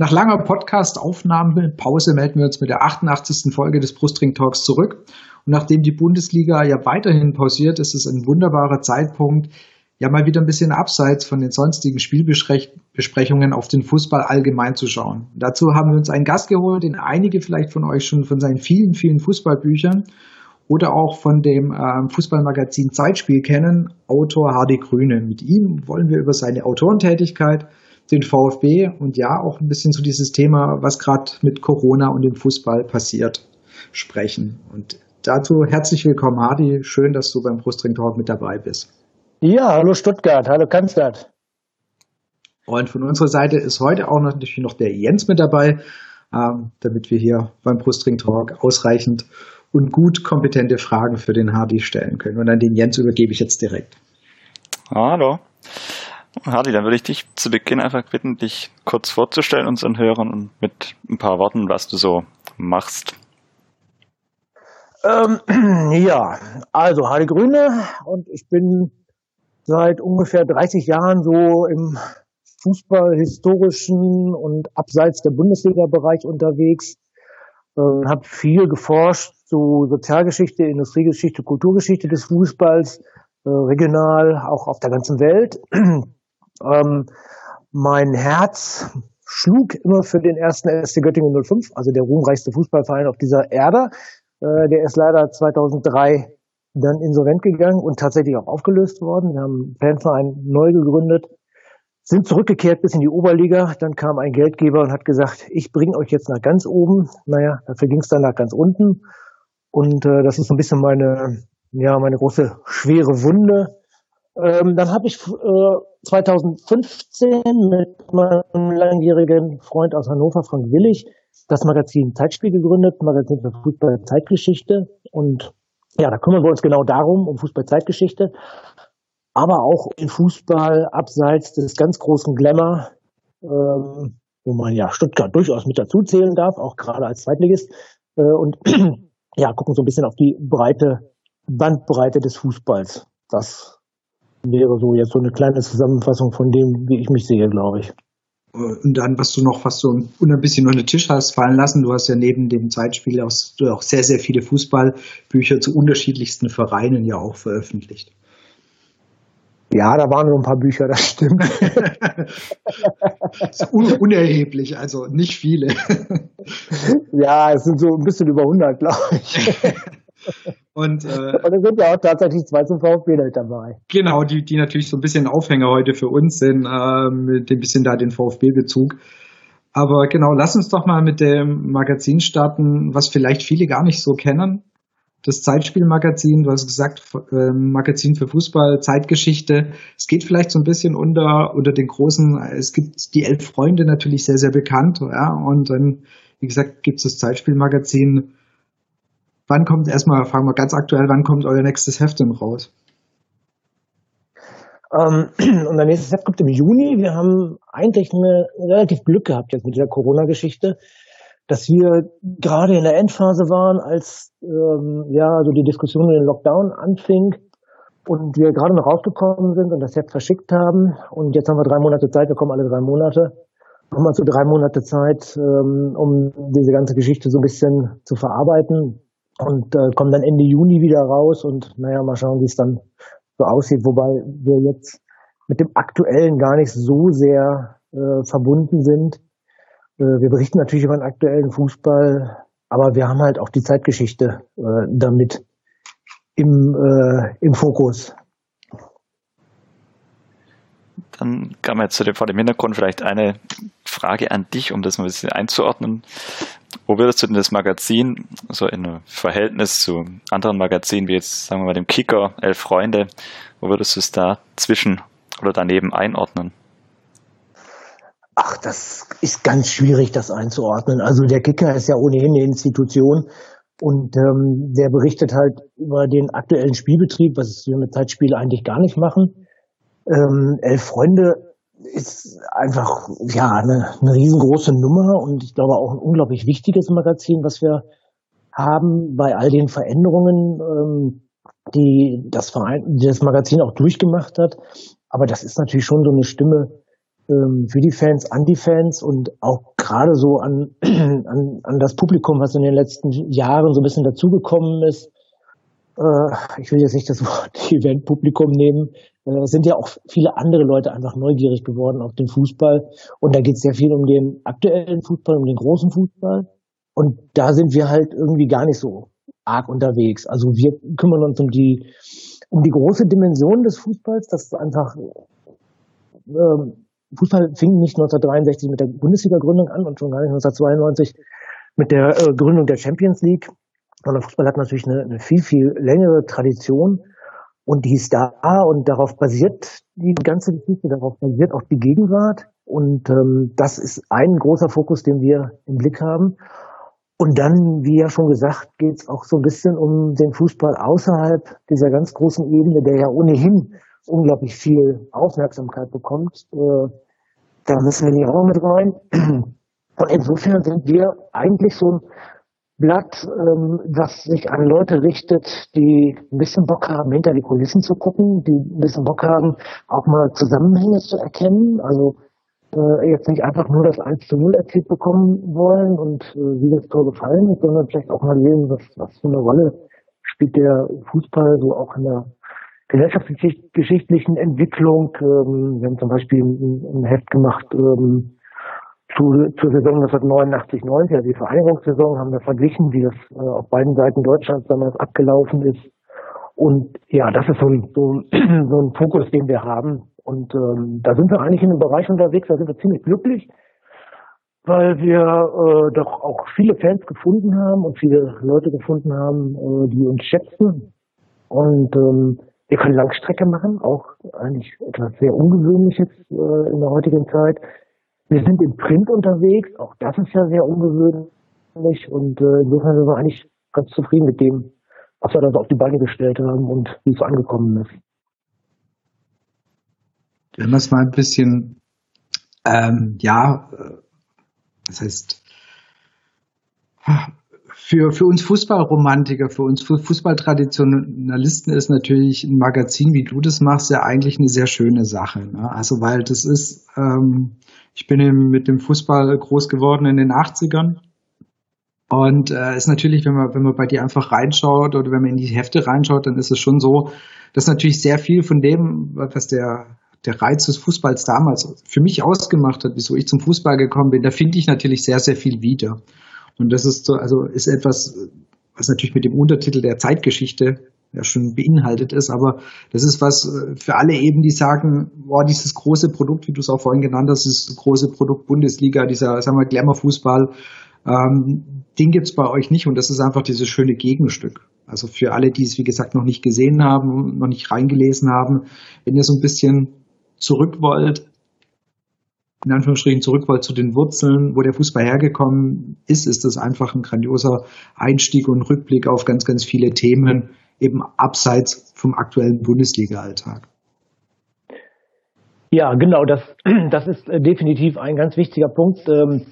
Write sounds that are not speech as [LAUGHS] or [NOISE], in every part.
Nach langer Podcast-Aufnahmepause melden wir uns mit der 88. Folge des Brustring Talks zurück. Und nachdem die Bundesliga ja weiterhin pausiert, ist es ein wunderbarer Zeitpunkt, ja mal wieder ein bisschen abseits von den sonstigen Spielbesprechungen auf den Fußball allgemein zu schauen. Dazu haben wir uns einen Gast geholt, den einige vielleicht von euch schon von seinen vielen, vielen Fußballbüchern oder auch von dem äh, Fußballmagazin Zeitspiel kennen, Autor Hardy Grüne. Mit ihm wollen wir über seine Autorentätigkeit, den VfB und ja auch ein bisschen zu dieses Thema, was gerade mit Corona und dem Fußball passiert, sprechen. Und dazu herzlich willkommen, Hardy. Schön, dass du beim Brustring Talk mit dabei bist. Ja, hallo Stuttgart, hallo Cannstatt. Und von unserer Seite ist heute auch natürlich noch der Jens mit dabei, ähm, damit wir hier beim Brustring Talk ausreichend und gut kompetente Fragen für den Hardy stellen können. Und an den Jens übergebe ich jetzt direkt. Hallo. Hardy, dann würde ich dich zu Beginn einfach bitten, dich kurz vorzustellen unseren Hörern und mit ein paar Worten, was du so machst. Ähm, [CLEARS THROAT] ja, also Hardy Grüne und ich bin seit ungefähr 30 Jahren so im fußballhistorischen und abseits der Bundesliga-Bereich unterwegs. Äh, habe viel geforscht zu Sozialgeschichte, Industriegeschichte, Kulturgeschichte des Fußballs, äh, regional, auch auf der ganzen Welt. [CLEARS THROAT] Ähm, mein Herz schlug immer für den ersten SC Göttingen 05, also der ruhmreichste Fußballverein auf dieser Erde. Äh, der ist leider 2003 dann insolvent gegangen und tatsächlich auch aufgelöst worden. Wir haben einen Fanverein neu gegründet, sind zurückgekehrt bis in die Oberliga. Dann kam ein Geldgeber und hat gesagt, ich bringe euch jetzt nach ganz oben. Naja, dafür ging es dann nach ganz unten. Und äh, das ist so ein bisschen meine, ja, meine große schwere Wunde. Ähm, dann habe ich äh, 2015 mit meinem langjährigen Freund aus Hannover, Frank Willig, das Magazin Zeitspiel gegründet, Magazin für Fußball Zeitgeschichte. Und ja, da kümmern wir uns genau darum, um Fußball-Zeitgeschichte, aber auch in Fußball abseits des ganz großen Glamour, ähm, wo man ja Stuttgart durchaus mit dazu zählen darf, auch gerade als Zweitligist. Äh, und [CLEARS THROAT] ja, gucken so ein bisschen auf die breite Bandbreite des Fußballs. Das wäre so jetzt so eine kleine Zusammenfassung von dem, wie ich mich sehe, glaube ich. Und dann, was du noch, was du und ein bisschen unter den Tisch hast fallen lassen, du hast ja neben dem Zeitspiel auch, auch sehr, sehr viele Fußballbücher zu unterschiedlichsten Vereinen ja auch veröffentlicht. Ja, da waren nur ein paar Bücher, das stimmt. [LAUGHS] un unerheblich, also nicht viele. ja, es sind so ein bisschen über 100, glaube ich. [LAUGHS] Und, äh, und es sind ja auch tatsächlich zwei zum VfB dabei. Genau, die, die natürlich so ein bisschen Aufhänger heute für uns sind, äh, mit dem bisschen da den VfB-Bezug. Aber genau, lass uns doch mal mit dem Magazin starten, was vielleicht viele gar nicht so kennen. Das Zeitspielmagazin, du hast gesagt, äh, Magazin für Fußball, Zeitgeschichte. Es geht vielleicht so ein bisschen unter, unter den großen, es gibt die Elf Freunde natürlich sehr, sehr bekannt, ja, und dann, wie gesagt, gibt es das Zeitspielmagazin Wann kommt erstmal, fragen wir ganz aktuell, wann kommt euer nächstes Heft denn raus? Ähm, [CLEARS THROAT] unser nächstes Heft kommt im Juni. Wir haben eigentlich eine, relativ Glück gehabt jetzt mit dieser Corona-Geschichte, dass wir gerade in der Endphase waren, als ähm, ja so die Diskussion über den Lockdown anfing und wir gerade noch rausgekommen sind und das Heft verschickt haben. Und jetzt haben wir drei Monate Zeit, wir kommen alle drei Monate. Wir so drei Monate Zeit, ähm, um diese ganze Geschichte so ein bisschen zu verarbeiten und äh, kommen dann Ende Juni wieder raus und naja, mal schauen, wie es dann so aussieht, wobei wir jetzt mit dem aktuellen gar nicht so sehr äh, verbunden sind. Äh, wir berichten natürlich über den aktuellen Fußball, aber wir haben halt auch die Zeitgeschichte äh, damit im, äh, im Fokus. Dann man jetzt zu dem, vor dem Hintergrund vielleicht eine Frage an dich, um das mal ein bisschen einzuordnen. Wo würdest du denn das Magazin, so in Verhältnis zu anderen Magazinen, wie jetzt, sagen wir mal, dem Kicker, Elf Freunde, wo würdest du es da zwischen oder daneben einordnen? Ach, das ist ganz schwierig, das einzuordnen. Also der Kicker ist ja ohnehin eine Institution und ähm, der berichtet halt über den aktuellen Spielbetrieb, was wir mit Zeitspiel eigentlich gar nicht machen. Ähm, Elf Freunde ist einfach ja eine, eine riesengroße Nummer und ich glaube auch ein unglaublich wichtiges Magazin, was wir haben bei all den Veränderungen, ähm, die das Verein, die das Magazin auch durchgemacht hat. Aber das ist natürlich schon so eine Stimme ähm, für die Fans, an die Fans und auch gerade so an, [CLEARS THROAT] an, an das Publikum, was in den letzten Jahren so ein bisschen dazugekommen ist. Äh, ich will jetzt nicht das [LAUGHS] Wort Eventpublikum nehmen. Äh, es sind ja auch viele andere Leute einfach neugierig geworden auf den Fußball. Und da geht es sehr viel um den aktuellen Fußball, um den großen Fußball. Und da sind wir halt irgendwie gar nicht so arg unterwegs. Also wir kümmern uns um die, um die große Dimension des Fußballs, das ist einfach, ähm, Fußball fing nicht 1963 mit der Bundesliga-Gründung an und schon gar nicht 1992 mit der äh, Gründung der Champions League, sondern Fußball hat natürlich eine, eine viel, viel längere Tradition und die ist da und darauf basiert die ganze Geschichte, darauf basiert auch die Gegenwart und ähm, das ist ein großer Fokus, den wir im Blick haben. Und dann, wie ja schon gesagt, geht es auch so ein bisschen um den Fußball außerhalb dieser ganz großen Ebene, der ja ohnehin unglaublich viel Aufmerksamkeit bekommt. Äh, da müssen wir nicht auch mit rein. Und insofern sind wir eigentlich ein Blatt, ähm, das sich an Leute richtet, die ein bisschen Bock haben, hinter die Kulissen zu gucken, die ein bisschen Bock haben, auch mal Zusammenhänge zu erkennen. Also äh, jetzt nicht einfach nur das 1 zu 0 erzählt bekommen wollen und äh, wie das Tor gefallen ist, sondern vielleicht auch mal sehen, was, was für eine Rolle spielt der Fußball so auch in der gesellschaftsgeschichtlichen Entwicklung. Ähm, wir haben zum Beispiel ein, ein Heft gemacht ähm, zu, zur Saison 1989, 90, also die Vereinigungssaison, haben wir verglichen, wie das äh, auf beiden Seiten Deutschlands damals abgelaufen ist. Und ja, das ist so ein, so, [CLEARS THROAT] so ein Fokus, den wir haben. Und ähm, da sind wir eigentlich in einem Bereich unterwegs, da sind wir ziemlich glücklich, weil wir äh, doch auch viele Fans gefunden haben und viele Leute gefunden haben, äh, die uns schätzen. Und ähm, wir können Langstrecke machen, auch eigentlich etwas sehr Ungewöhnliches äh, in der heutigen Zeit. Wir sind im Print unterwegs, auch das ist ja sehr ungewöhnlich und äh, insofern sind wir eigentlich ganz zufrieden mit dem, was wir da so auf die Beine gestellt haben und wie es angekommen ist. Wenn wir es mal ein bisschen, ähm, ja, äh, das heißt, für, für uns Fußballromantiker, für uns Fußballtraditionalisten ist natürlich ein Magazin, wie du das machst, ja eigentlich eine sehr schöne Sache. Ne? Also weil das ist, ähm, ich bin mit dem Fußball groß geworden in den 80ern. Und äh, ist natürlich, wenn man, wenn man bei dir einfach reinschaut oder wenn man in die Hefte reinschaut, dann ist es schon so, dass natürlich sehr viel von dem, was der, der Reiz des Fußballs damals für mich ausgemacht hat, wieso ich zum Fußball gekommen bin, da finde ich natürlich sehr, sehr viel wieder. Und das ist so, also ist etwas, was natürlich mit dem Untertitel der Zeitgeschichte ja schon beinhaltet ist, aber das ist was äh, für alle eben, die sagen, boah, dieses große Produkt, wie du es auch vorhin genannt hast, dieses große Produkt Bundesliga, dieser, sagen wir, Glamour-Fußball, ähm, den gibt's bei euch nicht und das ist einfach dieses schöne Gegenstück. Also für alle, die es, wie gesagt, noch nicht gesehen haben, noch nicht reingelesen haben, wenn ihr so ein bisschen zurück wollt, in Anführungsstrichen zurück wollt zu den Wurzeln, wo der Fußball hergekommen ist, ist das einfach ein grandioser Einstieg und Rückblick auf ganz, ganz viele Themen, eben abseits vom aktuellen Bundesliga-Alltag. Ja, genau, das, [CLEARS THROAT] das ist äh, definitiv ein ganz wichtiger Punkt, ähm,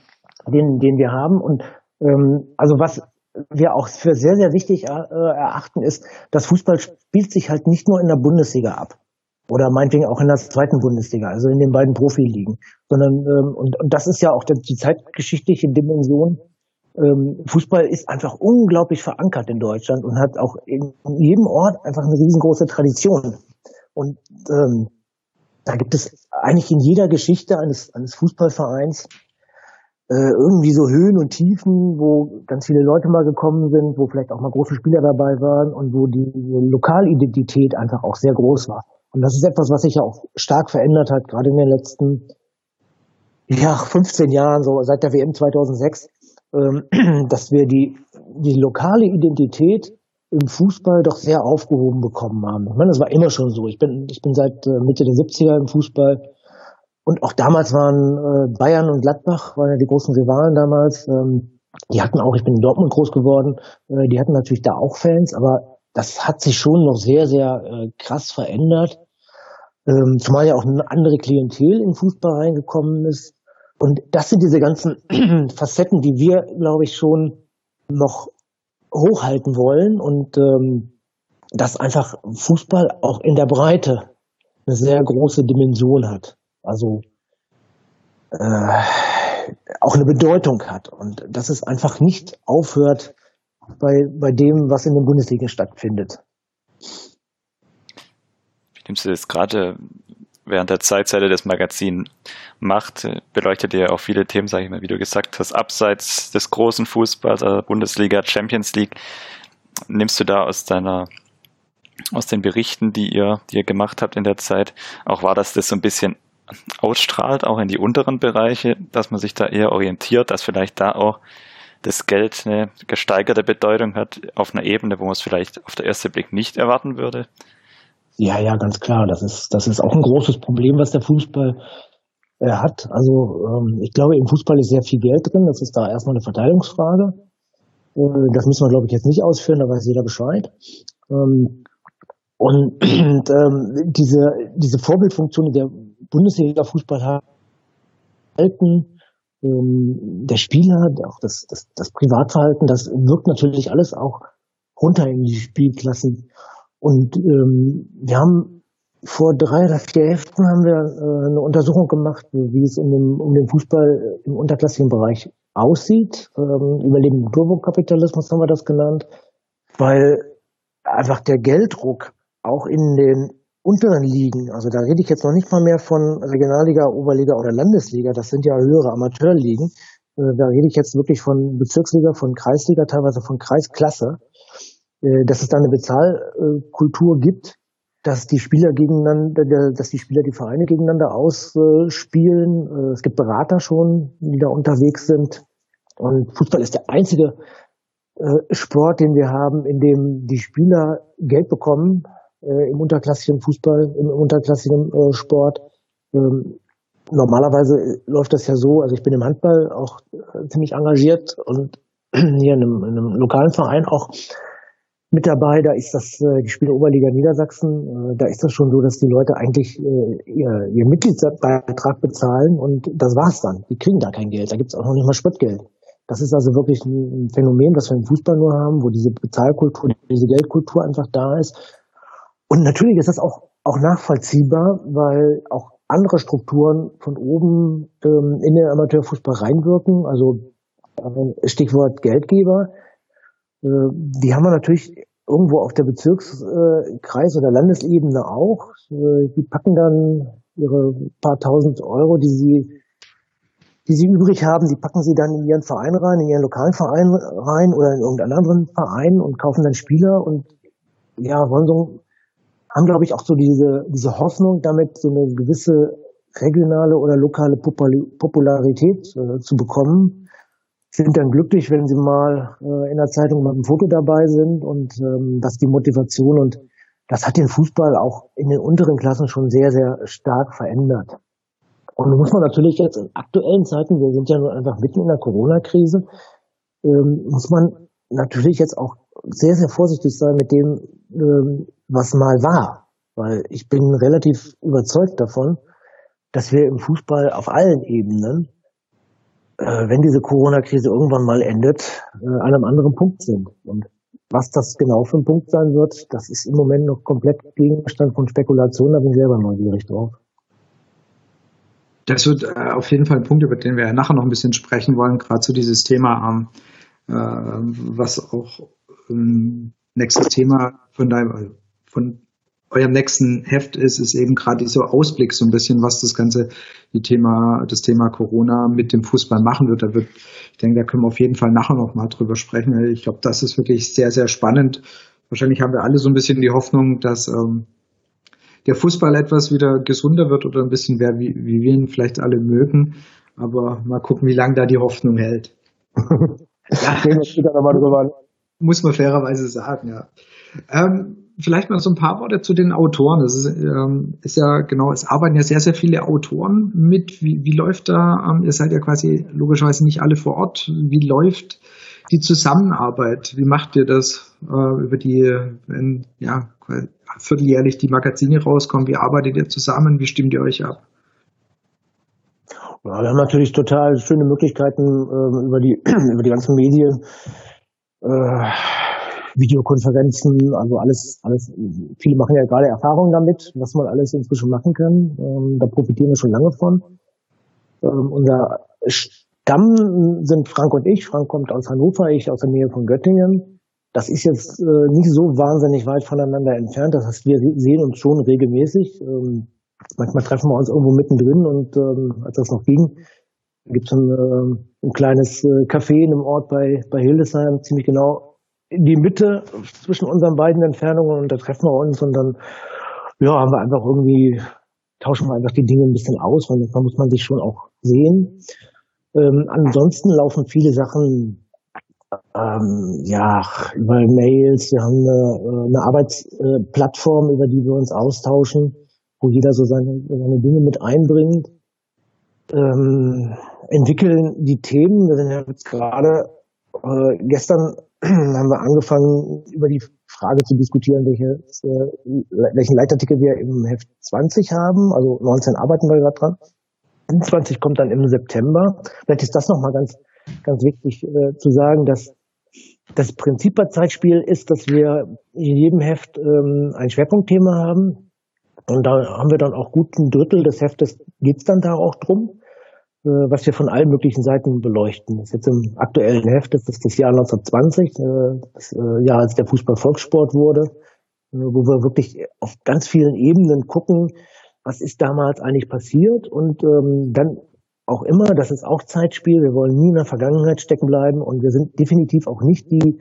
den, den wir haben. Und ähm, also was wir auch für sehr, sehr wichtig äh, erachten, ist, dass Fußball spielt sich halt nicht nur in der Bundesliga ab oder meinetwegen auch in der zweiten Bundesliga, also in den beiden Profiligen, sondern ähm, und, und das ist ja auch die zeitgeschichtliche Dimension. Ähm, Fußball ist einfach unglaublich verankert in Deutschland und hat auch in jedem Ort einfach eine riesengroße Tradition. Und ähm, da gibt es eigentlich in jeder Geschichte eines, eines Fußballvereins äh, irgendwie so Höhen und Tiefen, wo ganz viele Leute mal gekommen sind, wo vielleicht auch mal große Spieler dabei waren und wo die Lokalidentität einfach auch sehr groß war. Und das ist etwas, was sich ja auch stark verändert hat, gerade in den letzten ja, 15 Jahren, so seit der WM 2006, ähm, [CLEARS THROAT] dass wir die, die lokale Identität im Fußball doch sehr aufgehoben bekommen haben. Ich meine, das war immer schon so. Ich bin, ich bin seit äh, Mitte der 70er im Fußball. Und auch damals waren äh, Bayern und Gladbach, waren ja die großen Rivalen damals. Ähm, die hatten auch, ich bin in Dortmund groß geworden, äh, die hatten natürlich da auch Fans, aber das hat sich schon noch sehr, sehr krass verändert. Ähm, zumal ja auch eine andere Klientel in Fußball reingekommen ist. Und das sind diese ganzen [CLEARS THROAT] Facetten, die wir, glaube ich, schon noch hochhalten wollen und ähm, dass einfach Fußball auch in der Breite eine sehr große Dimension hat. Also äh, auch eine Bedeutung hat und dass es einfach nicht aufhört bei, bei dem, was in den Bundesliga stattfindet. Wie nimmst du das gerade während der Zeit, seit er das Magazin macht, beleuchtet ihr auch viele Themen, sage ich mal, wie du gesagt hast, abseits des großen Fußballs, also Bundesliga, Champions League. Nimmst du da aus deiner aus den Berichten, die ihr, die ihr gemacht habt in der Zeit, auch war, dass das so ein bisschen ausstrahlt, auch in die unteren Bereiche, dass man sich da eher orientiert, dass vielleicht da auch das Geld eine gesteigerte Bedeutung hat auf einer Ebene, wo man es vielleicht auf den ersten Blick nicht erwarten würde? Ja, ja, ganz klar. Das ist, das ist auch ein großes Problem, was der Fußball äh, hat. Also ähm, ich glaube, im Fußball ist sehr viel Geld drin. Das ist da erstmal eine Verteilungsfrage. Äh, das müssen wir, glaube ich, jetzt nicht ausführen, da weiß jeder Bescheid. Ähm, und [CLEARS THROAT] ähm, diese, diese Vorbildfunktion, die der Bundesliga-Fußball halten, ähm, der Spieler, auch das, das, das Privatverhalten, das wirkt natürlich alles auch runter in die Spielklassen. Und ähm, wir haben vor drei oder vier Heften haben wir äh, eine Untersuchung gemacht, wie es um den, um den Fußball im unterklassigen Bereich aussieht. Ähm, Überleben Turbokapitalismus haben wir das genannt, weil einfach der Gelddruck auch in den unteren Ligen, also da rede ich jetzt noch nicht mal mehr von Regionalliga, Oberliga oder Landesliga, das sind ja höhere Amateurligen, äh, da rede ich jetzt wirklich von Bezirksliga, von Kreisliga, teilweise von Kreisklasse, äh, dass es da eine Bezahlkultur gibt, dass die Spieler gegeneinander, dass die Spieler die Vereine gegeneinander ausspielen. Äh, es gibt Berater schon, die da unterwegs sind. Und Fußball ist der einzige Sport, den wir haben, in dem die Spieler Geld bekommen äh, im unterklassigen Fußball, im unterklassigen äh, Sport. Ähm, normalerweise läuft das ja so, also ich bin im Handball auch äh, ziemlich engagiert und [CLEARS THROAT] hier in einem, in einem lokalen Verein auch mit dabei. Da ist das äh, die Spiele Oberliga Niedersachsen. Äh, da ist das schon so, dass die Leute eigentlich äh, ihr, ihr Mitgliedsbeitrag bezahlen und das war's dann. Die kriegen da kein Geld. Da gibt's auch noch nicht mal Spritgeld. Das ist also wirklich ein Phänomen, das wir im Fußball nur haben, wo diese Bezahlkultur, diese Geldkultur einfach da ist. Und natürlich ist das auch, auch nachvollziehbar, weil auch andere Strukturen von oben ähm, in den Amateurfußball reinwirken. Also Stichwort Geldgeber. Äh, die haben wir natürlich irgendwo auf der Bezirkskreis- äh, oder Landesebene auch. Äh, die packen dann ihre paar tausend Euro, die sie die sie übrig haben, die packen sie dann in ihren Verein rein, in ihren lokalen Verein rein oder in irgendeinen anderen Verein und kaufen dann Spieler und ja, wollen so haben, glaube ich, auch so diese, diese Hoffnung, damit so eine gewisse regionale oder lokale Popularität äh, zu bekommen. Sind dann glücklich, wenn sie mal äh, in der Zeitung mit einem Foto dabei sind und ähm, dass die Motivation und das hat den Fußball auch in den unteren Klassen schon sehr, sehr stark verändert. Und muss man natürlich jetzt in aktuellen Zeiten, wir sind ja nur einfach mitten in der Corona-Krise, ähm, muss man natürlich jetzt auch sehr, sehr vorsichtig sein mit dem, ähm, was mal war. Weil ich bin relativ überzeugt davon, dass wir im Fußball auf allen Ebenen, wenn diese Corona-Krise irgendwann mal endet, äh, an einem anderen Punkt sind. Und was das genau für ein Punkt sein wird, das ist im Moment noch komplett Gegenstand von Spekulation, da bin ich selber neugierig drauf. Das wird äh, auf jeden Fall ein Punkt, über den wir nachher noch ein bisschen sprechen wollen, gerade zu dieses Thema, ähm, äh, was auch ähm, nächstes Thema von deinem, von eurem nächsten Heft ist, ist eben gerade dieser Ausblick so ein bisschen, was das ganze die Thema, das Thema Corona mit dem Fußball machen wird. Da wird, ich denke, da können wir auf jeden Fall nachher noch mal drüber sprechen. Ich glaube, das ist wirklich sehr, sehr spannend. Wahrscheinlich haben wir alle so ein bisschen die Hoffnung, dass ähm, der Fußball etwas wieder gesunder wird oder ein bisschen mehr, wie, wie wir ihn vielleicht alle mögen. Aber mal gucken, wie lange da die Hoffnung hält. [LAUGHS] ja, muss man fairerweise sagen, ja. Ähm, vielleicht mal so ein paar Worte zu den Autoren. Das ist, ähm, ist, ja genau, es arbeiten ja sehr, sehr viele Autoren mit. Wie, wie läuft da, ähm, ihr seid ja quasi logischerweise nicht alle vor Ort. Wie läuft die Zusammenarbeit? Wie macht ihr das äh, über die, wenn, ja, vierteljährlich die Magazine rauskommen? Wie arbeitet ihr zusammen? Wie stimmt ihr euch ab? Ja, wir haben natürlich total schöne Möglichkeiten äh, über die [CLEARS THROAT] über die ganzen Medien, äh, Videokonferenzen, also alles, alles. Viele machen ja gerade Erfahrungen damit, was man alles inzwischen machen kann. Ähm, da profitieren wir schon lange von. Ähm, unser Stamm sind Frank und ich. Frank kommt aus Hannover, ich aus der Nähe von Göttingen. Das ist jetzt äh, nicht so wahnsinnig weit voneinander entfernt. Das heißt, wir sehen uns schon regelmäßig. Ähm, manchmal treffen wir uns irgendwo mittendrin und ähm, als das noch ging, gibt es ein, äh, ein kleines äh, Café in einem Ort bei, bei Hildesheim, ziemlich genau in die Mitte zwischen unseren beiden Entfernungen und da treffen wir uns und dann ja, haben wir einfach irgendwie, tauschen wir einfach die Dinge ein bisschen aus, weil da muss man sich schon auch sehen. Ähm, ansonsten laufen viele Sachen ähm, ja, über Mails, wir haben eine, eine Arbeitsplattform, über die wir uns austauschen wo jeder so seine, seine Dinge mit einbringt, ähm, entwickeln die Themen. Wir sind ja jetzt gerade äh, gestern haben wir angefangen, über die Frage zu diskutieren, welche, äh, welchen Leitartikel wir im Heft 20 haben. Also 19 arbeiten wir gerade dran. 20 kommt dann im September. Vielleicht ist das nochmal ganz, ganz wichtig äh, zu sagen, dass das Prinzip bei Zeitspiel ist, dass wir in jedem Heft ähm, ein Schwerpunktthema haben. Und da haben wir dann auch gut ein Drittel des Heftes geht's dann da auch drum, was wir von allen möglichen Seiten beleuchten. Das ist jetzt im aktuellen Heft, das ist das Jahr 1920, äh, das äh, Jahr, als der Fußball Volkssport wurde, wo wir wirklich auf ganz vielen Ebenen gucken, was ist damals eigentlich passiert und ähm, dann auch immer, das ist auch Zeitspiel, wir wollen nie in der Vergangenheit stecken bleiben und wir sind definitiv auch nicht die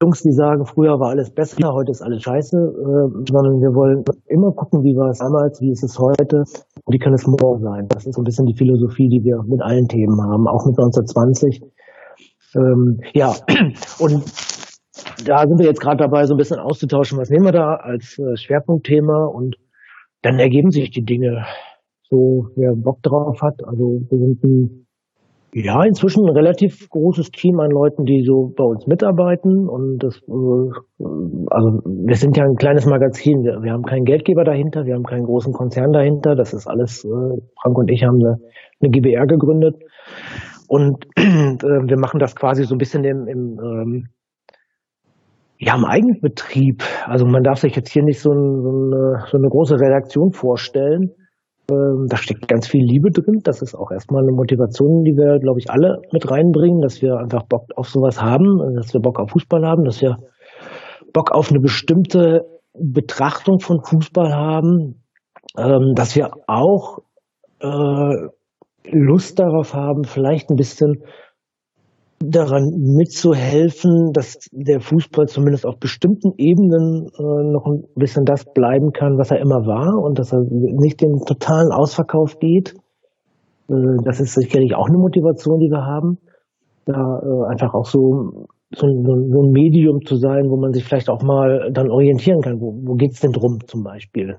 Jungs, die sagen, früher war alles besser, heute ist alles scheiße, äh, sondern wir wollen immer gucken, wie war es damals, wie ist es heute wie kann es morgen sein. Das ist so ein bisschen die Philosophie, die wir mit allen Themen haben, auch mit 1920. Ähm, ja, [CLEARS THROAT] und da sind wir jetzt gerade dabei, so ein bisschen auszutauschen, was nehmen wir da als äh, Schwerpunktthema und dann ergeben sich die Dinge so, wer Bock drauf hat. Also wir sind ein ja, inzwischen ein relativ großes Team an Leuten, die so bei uns mitarbeiten. Und das, äh, also wir sind ja ein kleines Magazin. Wir, wir haben keinen Geldgeber dahinter, wir haben keinen großen Konzern dahinter. Das ist alles, äh, Frank und ich haben eine, eine GBR gegründet. Und [CLEARS THROAT] äh, wir machen das quasi so ein bisschen im, im ähm, ja, im Eigenbetrieb. Also man darf sich jetzt hier nicht so, ein, so, eine, so eine große Redaktion vorstellen da steckt ganz viel Liebe drin. Das ist auch erstmal eine Motivation, die wir, glaube ich, alle mit reinbringen, dass wir einfach Bock auf sowas haben, dass wir Bock auf Fußball haben, dass wir Bock auf eine bestimmte Betrachtung von Fußball haben, ähm, dass wir auch äh, Lust darauf haben, vielleicht ein bisschen daran mitzuhelfen, dass der Fußball zumindest auf bestimmten Ebenen äh, noch ein bisschen das bleiben kann, was er immer war und dass er nicht den totalen Ausverkauf geht. Äh, das ist sicherlich auch eine Motivation, die wir haben, da äh, einfach auch so, so, so, ein Medium zu sein, wo man sich vielleicht auch mal dann orientieren kann. Wo, wo geht's denn drum zum Beispiel?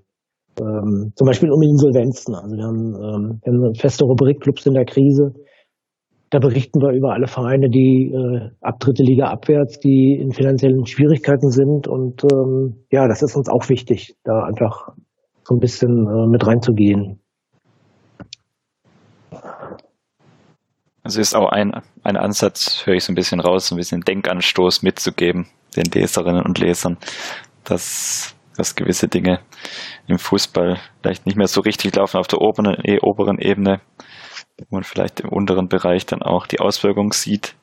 Ähm, zum Beispiel um Insolvenzen. Also wir haben, ähm, wir haben eine feste Rubrik Clubs in der Krise da berichten wir über alle Vereine, die äh, ab dritte Liga abwärts, die in finanziellen Schwierigkeiten sind. Und ähm, ja, das ist uns auch wichtig, da einfach so ein bisschen äh, mit reinzugehen. Also ist auch ein, ein Ansatz, höre ich so ein bisschen raus, so ein bisschen Denkanstoß mitzugeben, den Leserinnen und Lesern, dass, dass gewisse Dinge im Fußball vielleicht nicht mehr so richtig laufen auf der oberen, eh, oberen Ebene, wo man vielleicht im unteren Bereich dann auch die Auswirkungen sieht.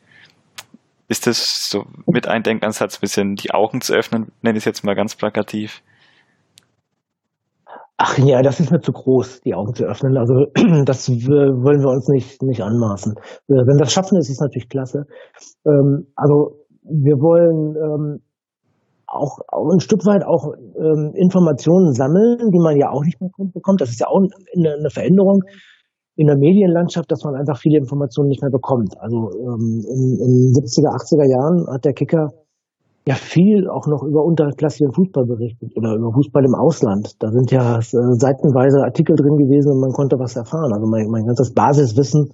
Ist das so mit ein Denkansatz, ein bisschen die Augen zu öffnen, nenne ich es jetzt mal ganz plakativ? Ach ja, das ist mir zu groß, die Augen zu öffnen. Also [CLEARS THROAT] das wollen wir uns nicht, nicht anmaßen. Wenn wir das schaffen, ist es natürlich klasse. Ähm, also wir wollen ähm, auch, auch ein Stück weit auch ähm, Informationen sammeln, die man ja auch nicht mehr bekommt. Das ist ja auch eine, eine Veränderung in der Medienlandschaft, dass man einfach viele Informationen nicht mehr bekommt. Also ähm, in, in 70er, 80er Jahren hat der Kicker ja viel auch noch über unterklassigen Fußball berichtet oder über Fußball im Ausland. Da sind ja äh, seitenweise Artikel drin gewesen und man konnte was erfahren. Also mein, mein ganzes Basiswissen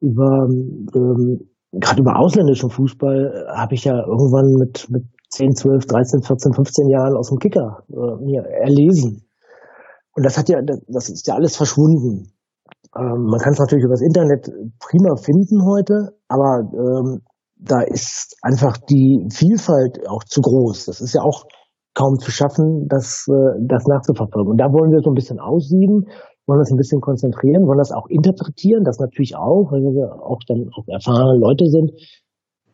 über ähm, gerade über ausländischen Fußball habe ich ja irgendwann mit mit 10, 12, 13, 14, 15 Jahren aus dem Kicker äh, mir erlesen. Und das hat ja, das ist ja alles verschwunden. Ähm, man kann es natürlich über das Internet prima finden heute, aber ähm, da ist einfach die Vielfalt auch zu groß. Das ist ja auch kaum zu schaffen, das, äh, das nachzuverfolgen. Und da wollen wir so ein bisschen aussieben, wollen das ein bisschen konzentrieren, wollen das auch interpretieren, das natürlich auch, weil wir auch dann auch erfahrene Leute sind,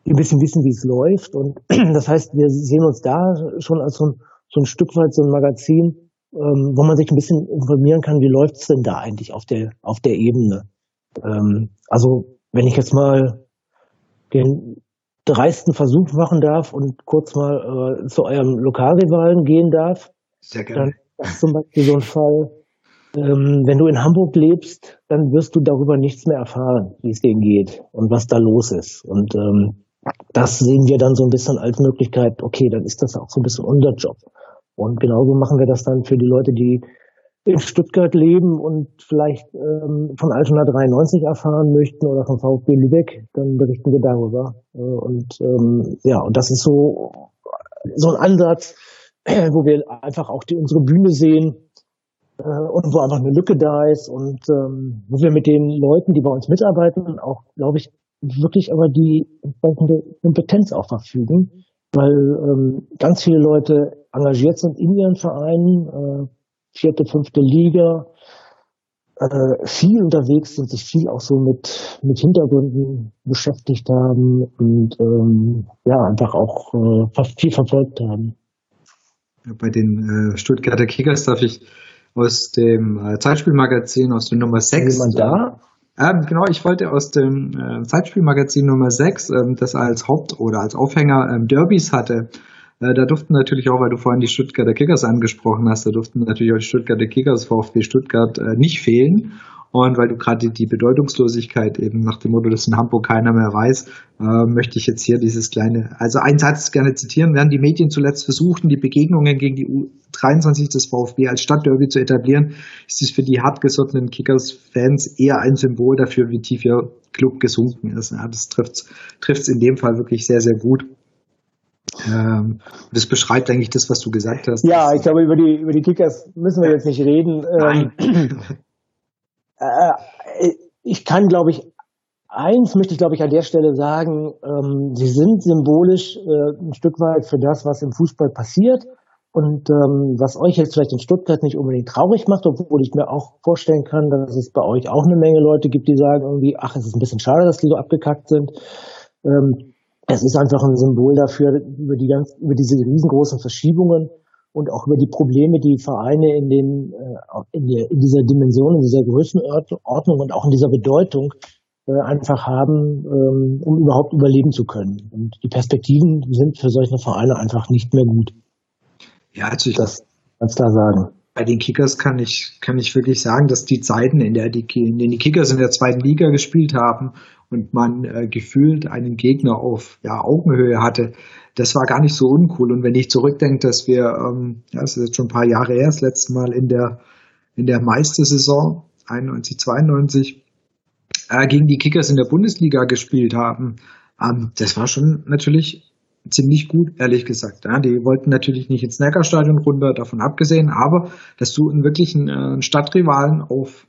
die ein bisschen wissen, wie es läuft. Und [CLEARS THROAT] das heißt, wir sehen uns da schon als so ein, so ein Stück weit so ein Magazin, ähm, wo man sich ein bisschen informieren kann, wie läuft's denn da eigentlich auf der, auf der Ebene. Ähm, also wenn ich jetzt mal den dreisten Versuch machen darf und kurz mal äh, zu eurem Lokalrivalen gehen darf, Sehr gerne. dann ist zum Beispiel so ein Fall, ähm, wenn du in Hamburg lebst, dann wirst du darüber nichts mehr erfahren, wie es denen geht und was da los ist. Und ähm, das sehen wir dann so ein bisschen als Möglichkeit, okay, dann ist das auch so ein bisschen unser Job. Und genauso machen wir das dann für die Leute, die in Stuttgart leben und vielleicht ähm, von Altona 93 erfahren möchten oder von VfB Lübeck, dann berichten wir darüber. Äh, und ähm, ja, und das ist so so ein Ansatz, [CLEARS THROAT] wo wir einfach auch die, unsere Bühne sehen äh, und wo einfach eine Lücke da ist und ähm, wo wir mit den Leuten, die bei uns mitarbeiten, auch, glaube ich, wirklich aber die entsprechende Kompetenz auch verfügen, weil ähm, ganz viele Leute engagiert sind in ihren Vereinen, äh, vierte, fünfte Liga, äh, viel unterwegs sind, sich viel auch so mit, mit Hintergründen beschäftigt haben und ähm, ja, einfach auch äh, viel verfolgt haben. Bei den äh, Stuttgarter Kickers darf ich aus dem äh, Zeitspielmagazin, aus der Nummer 6. Ist jemand da? Ähm, genau, ich wollte aus dem äh, Zeitspielmagazin Nummer 6, ähm, das als Haupt- oder als Aufhänger ähm, Derbys hatte, äh, da durften natürlich auch, weil du vorhin die Stuttgarter Kickers angesprochen hast, da durften natürlich auch die Stuttgarter Kickers VfB Stuttgart äh, nicht fehlen. Und weil du gerade die Bedeutungslosigkeit eben nach dem Motto, dass in Hamburg keiner mehr weiß, äh, möchte ich jetzt hier dieses kleine, also einen Satz gerne zitieren. Während die Medien zuletzt versuchten, die Begegnungen gegen die U23 des VfB als Stadtderby zu etablieren, ist es für die hartgesottenen Kickers-Fans eher ein Symbol dafür, wie tief ihr Club gesunken ist. Ja, das trifft es in dem Fall wirklich sehr, sehr gut. Ähm, das beschreibt eigentlich das, was du gesagt hast. Ja, ich glaube, über die, über die Kickers müssen wir jetzt nicht reden. Nein. Ähm, [CLEARS THROAT] äh, ich kann, glaube ich, eins möchte ich, glaube ich, an der Stelle sagen, ähm, sie sind symbolisch äh, ein Stück weit für das, was im Fußball passiert. Und ähm, was euch jetzt vielleicht in Stuttgart nicht unbedingt traurig macht, obwohl ich mir auch vorstellen kann, dass es bei euch auch eine Menge Leute gibt, die sagen irgendwie, ach, es ist ein bisschen schade, dass die so abgekackt sind. Ähm, es ist einfach ein Symbol dafür, über die ganz, über diese riesengroßen Verschiebungen und auch über die Probleme, die Vereine in den, äh, in, der, in dieser Dimension, in dieser Größenordnung und auch in dieser Bedeutung äh, einfach haben, ähm, um überhaupt überleben zu können. Und die Perspektiven sind für solche Vereine einfach nicht mehr gut. Ja, also ich, das ganz klar sagen. Bei den Kickers kann ich, kann ich wirklich sagen, dass die Zeiten, in, der die, in denen die Kickers in der zweiten Liga gespielt haben und man äh, gefühlt einen Gegner auf ja, Augenhöhe hatte, das war gar nicht so uncool. Und wenn ich zurückdenke, dass wir, ähm, ja, das ist jetzt schon ein paar Jahre her, das letzte Mal in der, in der Meistersaison 91, 92 äh, gegen die Kickers in der Bundesliga gespielt haben, ähm, das war schon natürlich ziemlich gut, ehrlich gesagt. Ja, die wollten natürlich nicht ins Neckarstadion runter, davon abgesehen, aber dass du einen wirklichen äh, Stadtrivalen auf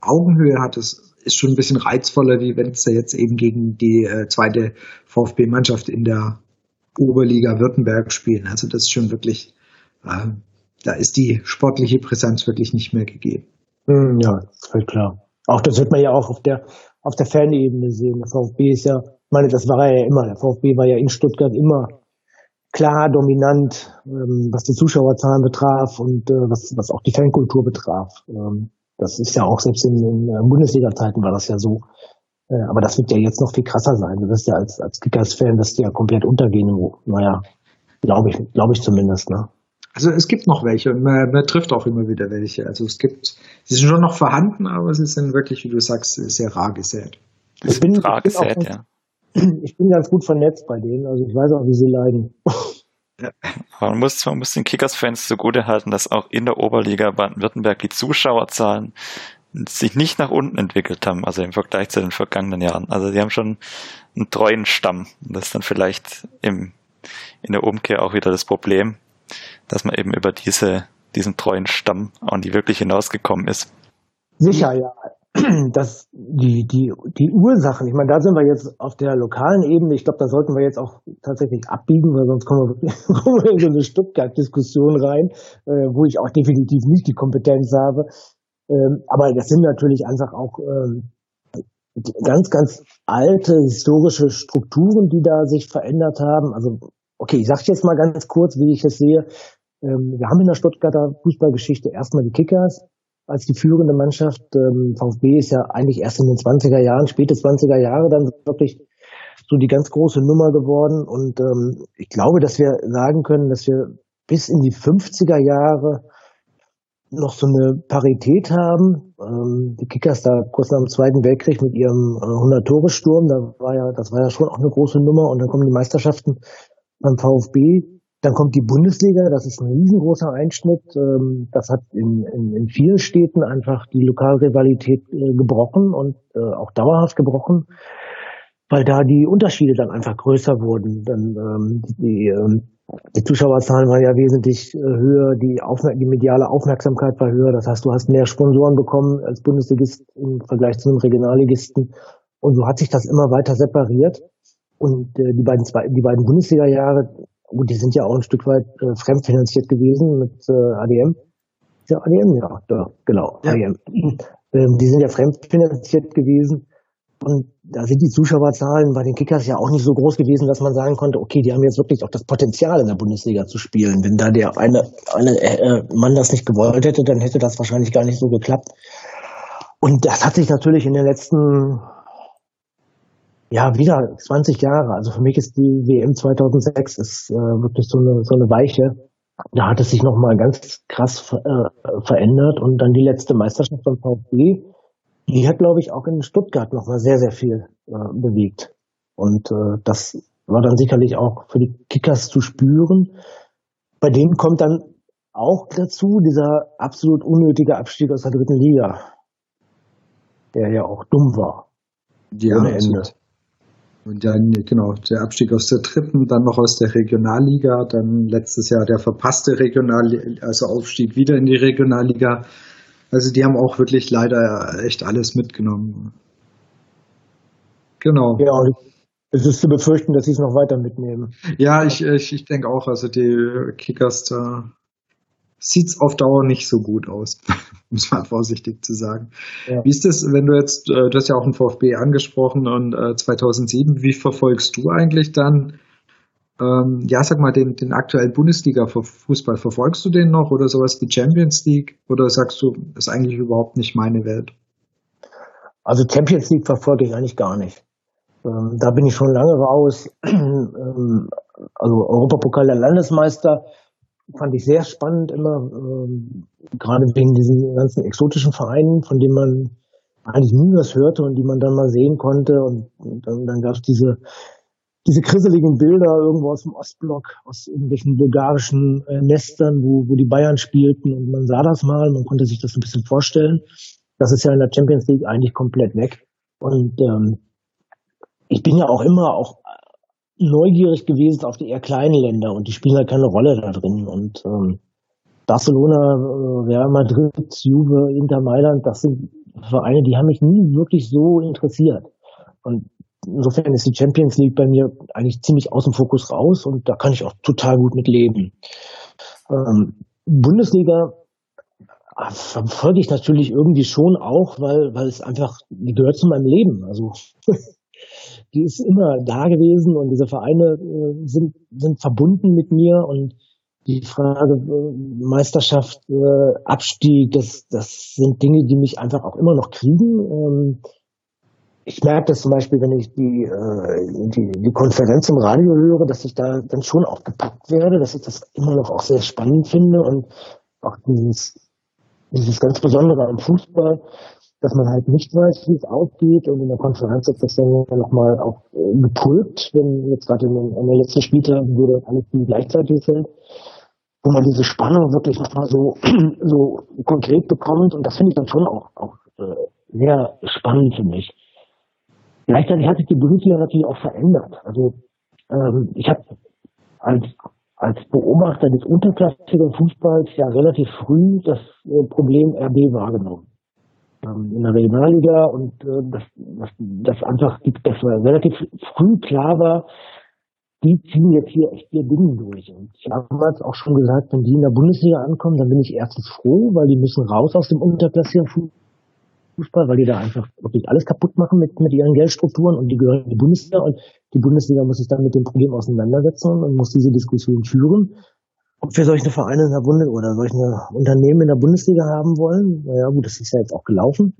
Augenhöhe hattest, ist schon ein bisschen reizvoller, wie wenn es da jetzt eben gegen die äh, zweite VfB-Mannschaft in der Oberliga Württemberg spielen. Also das ist schon wirklich, äh, da ist die sportliche Präsenz wirklich nicht mehr gegeben. Hm, ja, völlig klar. Auch das wird man ja auch auf der auf der Fanebene sehen. Der VfB ist ja, meine, das war ja immer. Der VfB war ja in Stuttgart immer klar dominant, ähm, was die Zuschauerzahlen betraf und äh, was, was auch die Fankultur betraf. Ähm, das ist ja auch selbst in, in äh, Bundesliga-Zeiten war das ja so. Äh, aber das wird ja jetzt noch viel krasser sein. Du wirst ja als, als Kickers-Fan, wirst du ja komplett untergehen. Naja, glaube ich, glaube ich zumindest, ne? Also es gibt noch welche und man, man, trifft auch immer wieder welche. Also es gibt, sie sind schon noch vorhanden, aber sie sind wirklich, wie du sagst, sehr rar gesät. Ich bin, rar gesät, ich bin, ja. [CLEARS THROAT] ich bin ganz gut vernetzt bei denen, also ich weiß auch, wie sie leiden. [LAUGHS] Ja. Man muss, man muss den Kickers-Fans zugute halten, dass auch in der Oberliga Baden-Württemberg die Zuschauerzahlen sich nicht nach unten entwickelt haben, also im Vergleich zu den vergangenen Jahren. Also die haben schon einen treuen Stamm. Das ist dann vielleicht im, in der Umkehr auch wieder das Problem, dass man eben über diese, diesen treuen Stamm auch nie wirklich hinausgekommen ist. Sicher, ja. [CLEARS THROAT] dass die, die, die Ursachen, ich meine, da sind wir jetzt auf der lokalen Ebene, ich glaube, da sollten wir jetzt auch tatsächlich abbiegen, weil sonst kommen wir, [LAUGHS] kommen in so eine Stuttgart-Diskussion rein, äh, wo ich auch definitiv nicht die Kompetenz habe. Ähm, aber das sind natürlich einfach auch ähm, ganz, ganz alte historische Strukturen, die da sich verändert haben. Also, okay, ich sage jetzt mal ganz kurz, wie ich es sehe. Ähm, wir haben in der Stuttgarter Fußballgeschichte erstmal die Kickers, als die führende Mannschaft. Ähm, VfB ist ja eigentlich erst in den 20er Jahren, späte 20er Jahre dann wirklich so die ganz große Nummer geworden. Und ähm, ich glaube, dass wir sagen können, dass wir bis in die 50er Jahre noch so eine Parität haben. Ähm, die Kickers da kurz nach dem Zweiten Weltkrieg mit ihrem äh, 100-Tore-Sturm, da war ja, das war ja schon auch eine große Nummer. Und dann kommen die Meisterschaften beim VfB dann kommt die Bundesliga, das ist ein riesengroßer Einschnitt. Ähm, das hat in, in, in vielen Städten einfach die Lokalrivalität äh, gebrochen und äh, auch dauerhaft gebrochen, weil da die Unterschiede dann einfach größer wurden. Dann ähm, die, ähm, die Zuschauerzahlen waren ja wesentlich äh, höher, die, Aufmer die mediale Aufmerksamkeit war höher. Das heißt, du hast mehr Sponsoren bekommen als Bundesligist im Vergleich zu einem Regionalligisten. Und so hat sich das immer weiter separiert. Und die beiden, die beiden Bundesliga-Jahre, Gut, die sind ja auch ein Stück weit äh, fremdfinanziert gewesen mit äh, ADM. Ja, ADM, ja, da, genau, ja. ADM. [CLEARS THROAT] Ähm, die sind ja fremdfinanziert gewesen. Und da sind die Zuschauerzahlen bei den Kickers ja auch nicht so groß gewesen, dass man sagen konnte, okay, die haben jetzt wirklich auch das Potenzial in der Bundesliga zu spielen. Wenn da der eine, eine äh, Mann das nicht gewollt hätte, dann hätte das wahrscheinlich gar nicht so geklappt. Und das hat sich natürlich in den letzten ja, wieder 20 Jahre. Also für mich ist die WM 2006 ist äh, wirklich so eine, so eine Weiche. Da hat es sich nochmal ganz krass äh, verändert und dann die letzte Meisterschaft von VfB, die hat, glaube ich, auch in Stuttgart nochmal sehr, sehr viel äh, bewegt. Und äh, das war dann sicherlich auch für die Kickers zu spüren. Bei denen kommt dann auch dazu dieser absolut unnötige Abstieg aus der dritten Liga, der ja auch dumm war. Ja, ohne Ende. Und dann, genau, der Abstieg aus der dritten, dann noch aus der Regionalliga, dann letztes Jahr der verpasste Regional, also Aufstieg wieder in die Regionalliga. Also die haben auch wirklich leider echt alles mitgenommen. Genau. Ja, es ist zu befürchten, dass sie es noch weiter mitnehmen. Ja, ich, ich, ich denke auch, also die Kickers da sieht's auf Dauer nicht so gut aus, [LAUGHS] um es mal vorsichtig zu sagen. Ja. Wie ist das, wenn du jetzt, äh, du hast ja auch einen VfB angesprochen und äh, 2007, wie verfolgst du eigentlich dann, ähm, ja, sag mal, den, den aktuellen Bundesliga-Fußball, verfolgst du den noch oder sowas wie Champions League oder sagst du, ist eigentlich überhaupt nicht meine Welt? Also Champions League verfolge ich eigentlich gar nicht. Ähm, da bin ich schon lange raus. [CLEARS THROAT] ähm, also Europapokal der Landesmeister fand ich sehr spannend immer, ähm, gerade wegen diesen ganzen exotischen Vereinen, von denen man eigentlich nie was hörte und die man dann mal sehen konnte. Und, und dann, dann gab es diese, diese krisseligen Bilder irgendwo aus dem Ostblock, aus irgendwelchen bulgarischen äh, Nestern, wo, wo die Bayern spielten und man sah das mal, man konnte sich das ein bisschen vorstellen. Das ist ja in der Champions League eigentlich komplett weg. Und ähm, ich bin ja auch immer auch neugierig gewesen auf die eher kleinen Länder und die spielen halt keine Rolle da drin. Und ähm, Barcelona, äh, Real Madrid, Juve, Inter Mailand, das sind Vereine, die haben mich nie wirklich so interessiert. Und insofern ist die Champions League bei mir eigentlich ziemlich aus dem Fokus raus und da kann ich auch total gut mit leben. Ähm, Bundesliga äh, verfolge ich natürlich irgendwie schon auch, weil, weil es einfach, die gehört zu meinem Leben. Also [LAUGHS] die ist immer da gewesen und diese Vereine äh, sind, sind verbunden mit mir und die Frage äh, Meisterschaft, äh, Abstieg, das, das sind Dinge, die mich einfach auch immer noch kriegen. Ähm, ich merke das zum Beispiel, wenn ich die, äh, die, die Konferenz im Radio höre, dass ich da dann schon auch gepackt werde, dass ich das immer noch auch sehr spannend finde und auch dieses, dieses ganz Besondere am Fußball, dass man halt nicht weiß, wie es ausgeht und in der Konferenz ist das dann nochmal auch äh, gepulkt, wenn jetzt gerade in, in der letzten Spieltag würde alles gleichzeitig sind, wo man diese Spannung wirklich nochmal so, [CLEARS THROAT] so konkret bekommt und das finde ich dann schon auch, auch äh, sehr spannend für mich. Gleichzeitig hat sich die Bundesliga natürlich auch verändert. Also ähm, ich habe als, als Beobachter des unterklassigen Fußballs ja relativ früh das äh, Problem RB wahrgenommen. Ähm, in der Regionalliga und äh, dass, dass, dass einfach, dass relativ früh klar war, die ziehen jetzt hier echt ihr Ding durch. Und ich habe damals auch schon gesagt, wenn die in der Bundesliga ankommen, dann bin ich erstens froh, weil die müssen raus aus dem unterklassigen Fußball, weil die da einfach wirklich alles kaputt machen mit, mit ihren Geldstrukturen und die gehören in die Bundesliga und die Bundesliga muss sich dann mit dem Problem auseinandersetzen und muss diese Diskussion führen. Ob wir solche Vereine in der Bundesliga oder solche Unternehmen in der Bundesliga haben wollen, naja gut, das ist ja jetzt auch gelaufen.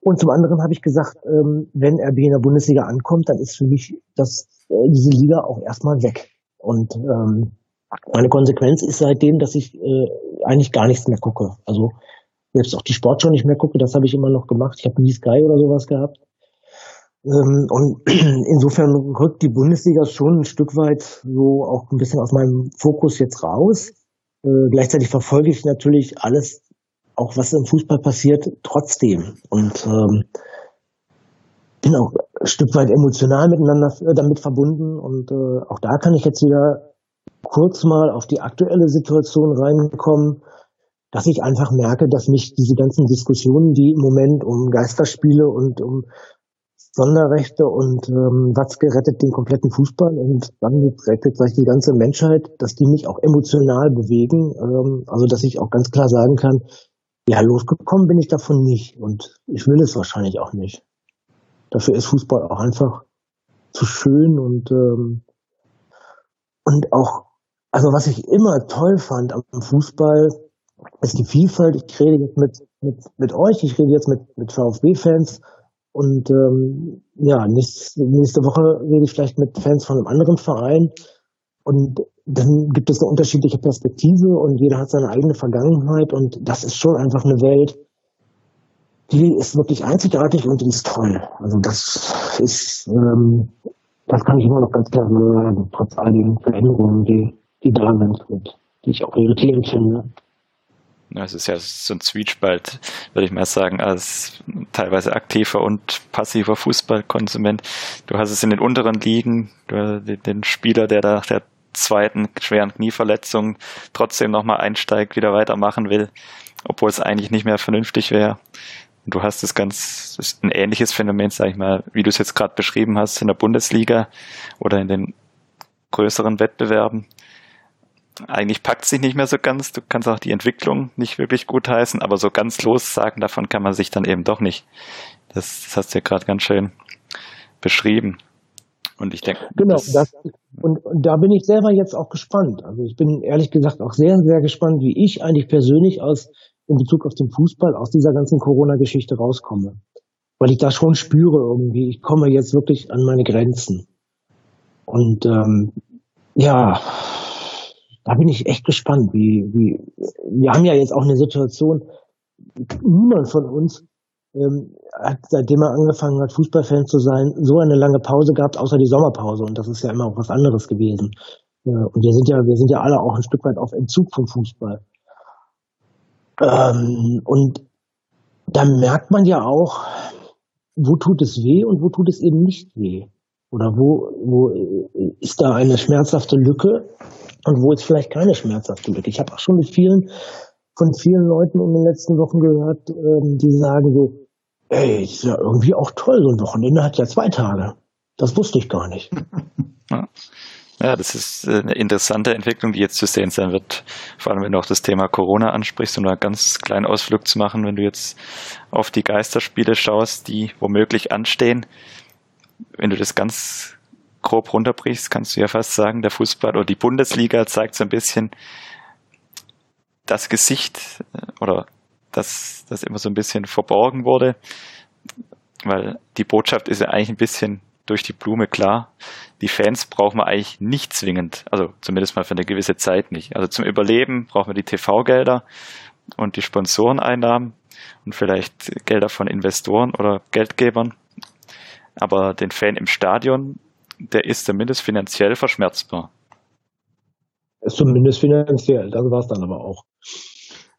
Und zum anderen habe ich gesagt, ähm, wenn RB in der Bundesliga ankommt, dann ist für mich das, äh, diese Liga auch erstmal weg. Und ähm, meine Konsequenz ist seitdem, dass ich äh, eigentlich gar nichts mehr gucke. Also selbst auch die Sportschau nicht mehr gucke, das habe ich immer noch gemacht. Ich habe nie Sky oder sowas gehabt. Ähm, und [CLEARS THROAT] insofern rückt die Bundesliga schon ein Stück weit so auch ein bisschen aus meinem Fokus jetzt raus. Äh, gleichzeitig verfolge ich natürlich alles auch was im Fußball passiert, trotzdem. Und ähm, bin auch ein Stück weit emotional miteinander äh, damit verbunden. Und äh, auch da kann ich jetzt wieder kurz mal auf die aktuelle Situation reinkommen, dass ich einfach merke, dass mich diese ganzen Diskussionen, die im Moment um Geisterspiele und um Sonderrechte und ähm, was gerettet den kompletten Fußball und dann rettet vielleicht die ganze Menschheit, dass die mich auch emotional bewegen. Ähm, also dass ich auch ganz klar sagen kann, ja, losgekommen bin ich davon nicht und ich will es wahrscheinlich auch nicht. Dafür ist Fußball auch einfach zu schön und ähm, und auch, also was ich immer toll fand am Fußball, ist die Vielfalt. Ich rede jetzt mit mit mit euch, ich rede jetzt mit mit VfB-Fans und ähm, ja, nächste, nächste Woche rede ich vielleicht mit Fans von einem anderen Verein und dann gibt es eine unterschiedliche Perspektive und jeder hat seine eigene Vergangenheit und das ist schon einfach eine Welt, die ist wirklich einzigartig und die ist toll. Also das ist, ähm, das kann ich immer noch ganz klar sagen, trotz all den Veränderungen, die, die da sind und die ich auch irritierend finde. Es ist ja so ein Zwiespalt, würde ich mal sagen, als teilweise aktiver und passiver Fußballkonsument. Du hast es in den unteren Ligen, den Spieler, der da der zweiten schweren Knieverletzung trotzdem nochmal einsteigt, wieder weitermachen will, obwohl es eigentlich nicht mehr vernünftig wäre. Du hast es ganz, das ein ähnliches Phänomen, sag ich mal, wie du es jetzt gerade beschrieben hast, in der Bundesliga oder in den größeren Wettbewerben. Eigentlich packt sich nicht mehr so ganz. Du kannst auch die Entwicklung nicht wirklich gut heißen, aber so ganz los sagen, davon kann man sich dann eben doch nicht. Das, das hast du ja gerade ganz schön beschrieben. Und ich denke. Genau, das, das und, und da bin ich selber jetzt auch gespannt. Also ich bin ehrlich gesagt auch sehr, sehr gespannt, wie ich eigentlich persönlich aus in Bezug auf den Fußball aus dieser ganzen Corona-Geschichte rauskomme. Weil ich da schon spüre irgendwie, ich komme jetzt wirklich an meine Grenzen. Und ähm, ja, da bin ich echt gespannt, wie, wie wir haben ja jetzt auch eine Situation, niemand von uns ähm, hat, seitdem er angefangen hat, Fußballfan zu sein, so eine lange Pause gehabt, außer die Sommerpause. Und das ist ja immer auch was anderes gewesen. Und wir sind ja, wir sind ja alle auch ein Stück weit auf Entzug vom Fußball. Ähm, und da merkt man ja auch, wo tut es weh und wo tut es eben nicht weh. Oder wo, wo ist da eine schmerzhafte Lücke und wo ist vielleicht keine schmerzhafte Lücke. Ich habe auch schon mit vielen, von vielen Leuten in den letzten Wochen gehört, ähm, die sagen so, ey, ist ja irgendwie auch toll, so ein Wochenende hat ja zwei Tage. Das wusste ich gar nicht. [LAUGHS] Ja, das ist äh, eine interessante Entwicklung, die jetzt zu sehen sein wird. Vor allem, wenn du auch das Thema Corona ansprichst, um einen ganz kleinen Ausflug zu machen, wenn du jetzt auf die Geisterspiele schaust, die womöglich anstehen. Wenn du das ganz grob runterbrichst, kannst du ja fast sagen, der Fußball oder die Bundesliga zeigt so ein bisschen das Gesicht äh, oder dass das immer so ein bisschen verborgen wurde, weil die Botschaft ist ja eigentlich ein bisschen durch die Blume klar. Die Fans brauchen wir eigentlich nicht zwingend, also zumindest mal für eine gewisse Zeit nicht. Also zum Überleben brauchen wir die TV-Gelder und die Sponsoreneinnahmen und vielleicht Gelder von Investoren oder Geldgebern. Aber den Fan im Stadion, der ist zumindest finanziell verschmerzbar. Zumindest finanziell, das war es dann aber auch.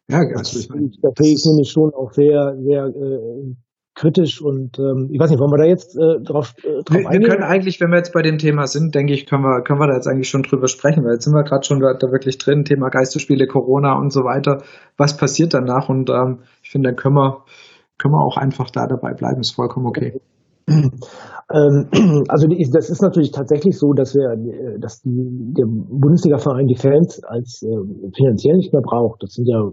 Ja, also ich meine, da bin ich nämlich schon auch sehr, sehr äh, kritisch und ähm, ich weiß nicht, wollen wir da jetzt äh, drauf, äh, drauf wir, eingehen? Wir können eigentlich, wenn wir jetzt bei dem Thema sind, denke ich, können wir, können wir da jetzt eigentlich schon drüber sprechen, weil jetzt sind wir gerade schon da, da, wirklich drin, Thema Geisterspiele, Corona und so weiter. Was passiert danach? Und ähm, ich finde, dann können wir, können wir auch einfach da dabei bleiben, ist vollkommen okay. [CLEARS THROAT] Ähm, [CLEARS THROAT] also das ist natürlich tatsächlich so, dass wir, äh, dass die, der Bundesliga-Verein die Fans als äh, finanziell nicht mehr braucht. Das sind ja,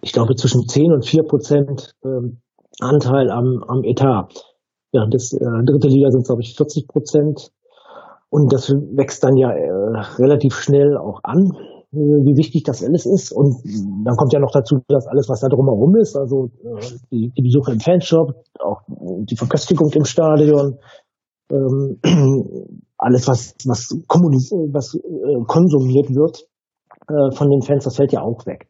ich glaube, zwischen 10 und 4 Prozent ähm, Anteil am, am Etat. Ja, das äh, dritte Liga sind glaube ich 40 Prozent. Und das wächst dann ja äh, relativ schnell auch an, wie wichtig das alles ist. Und dann kommt ja noch dazu, dass alles, was da drumherum ist, also äh, die, die Besuche im Fanshop, auch die Verköstigung im Stadion, ähm, [CLEARS THROAT] alles, was, was, was äh, konsumiert wird äh, von den Fans, das fällt ja auch weg.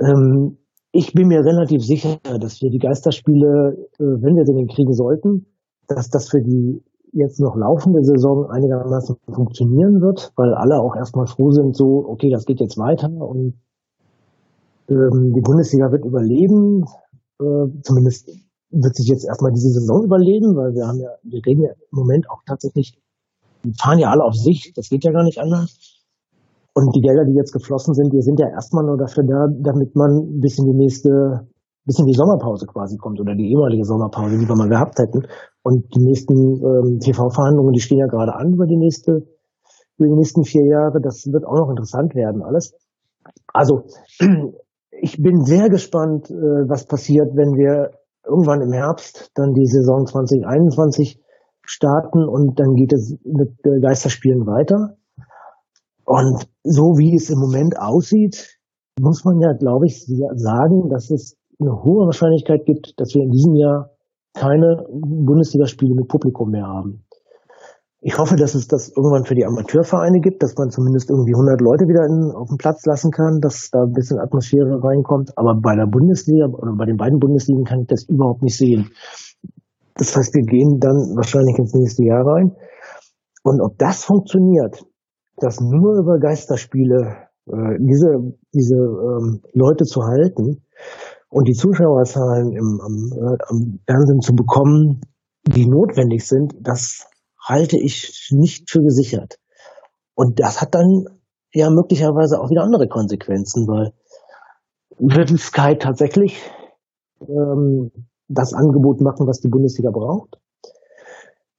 Ähm, ich bin mir relativ sicher, dass wir die Geisterspiele, äh, wenn wir sie denn kriegen sollten, dass das für die jetzt noch laufende Saison einigermaßen funktionieren wird, weil alle auch erstmal froh sind, so, okay, das geht jetzt weiter und ähm, die Bundesliga wird überleben, äh, zumindest wird sich jetzt erstmal diese Saison überleben, weil wir haben ja, wir reden ja im Moment auch tatsächlich, wir fahren ja alle auf sich, das geht ja gar nicht anders. Und die Gelder, die jetzt geflossen sind, die sind ja erstmal nur dafür da, damit man bis in die nächste, bis in die Sommerpause quasi kommt oder die ehemalige Sommerpause, die wir mal gehabt hätten. Und die nächsten ähm, TV-Verhandlungen, die stehen ja gerade an über die nächste, über die nächsten vier Jahre. Das wird auch noch interessant werden, alles. Also, [CLEARS THROAT] ich bin sehr gespannt, äh, was passiert, wenn wir irgendwann im Herbst dann die Saison 2021 starten und dann geht es mit äh, Geisterspielen weiter. Und so wie es im Moment aussieht, muss man ja, glaube ich, sagen, dass es eine hohe Wahrscheinlichkeit gibt, dass wir in diesem Jahr keine Bundesligaspiele mit Publikum mehr haben. Ich hoffe, dass es das irgendwann für die Amateurvereine gibt, dass man zumindest irgendwie 100 Leute wieder in, auf den Platz lassen kann, dass da ein bisschen Atmosphäre reinkommt. Aber bei der Bundesliga oder bei den beiden Bundesligen kann ich das überhaupt nicht sehen. Das heißt, wir gehen dann wahrscheinlich ins nächste Jahr rein. Und ob das funktioniert, dass nur über Geisterspiele äh, diese, diese ähm, Leute zu halten und die Zuschauerzahlen im, am, äh, am Fernsehen zu bekommen, die notwendig sind, das halte ich nicht für gesichert. Und das hat dann ja möglicherweise auch wieder andere Konsequenzen, weil wird Sky tatsächlich ähm, das Angebot machen, was die Bundesliga braucht?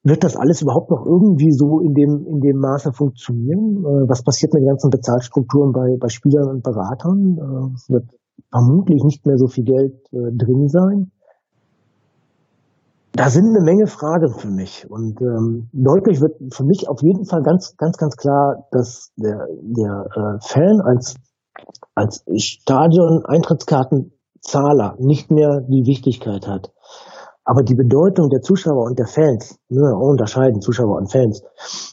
Wird das alles überhaupt noch irgendwie so in dem, in dem Maße funktionieren? Äh, was passiert mit den ganzen Bezahlstrukturen bei, bei Spielern und Beratern? Äh, wird vermutlich nicht mehr so viel Geld äh, drin sein. Da sind eine Menge Fragen für mich. Und ähm, deutlich wird für mich auf jeden Fall ganz, ganz, ganz klar, dass der, der äh, Fan als, als Stadion-Eintrittskartenzahler nicht mehr die Wichtigkeit hat. Aber die Bedeutung der Zuschauer und der Fans, ne, unterscheiden Zuschauer und Fans,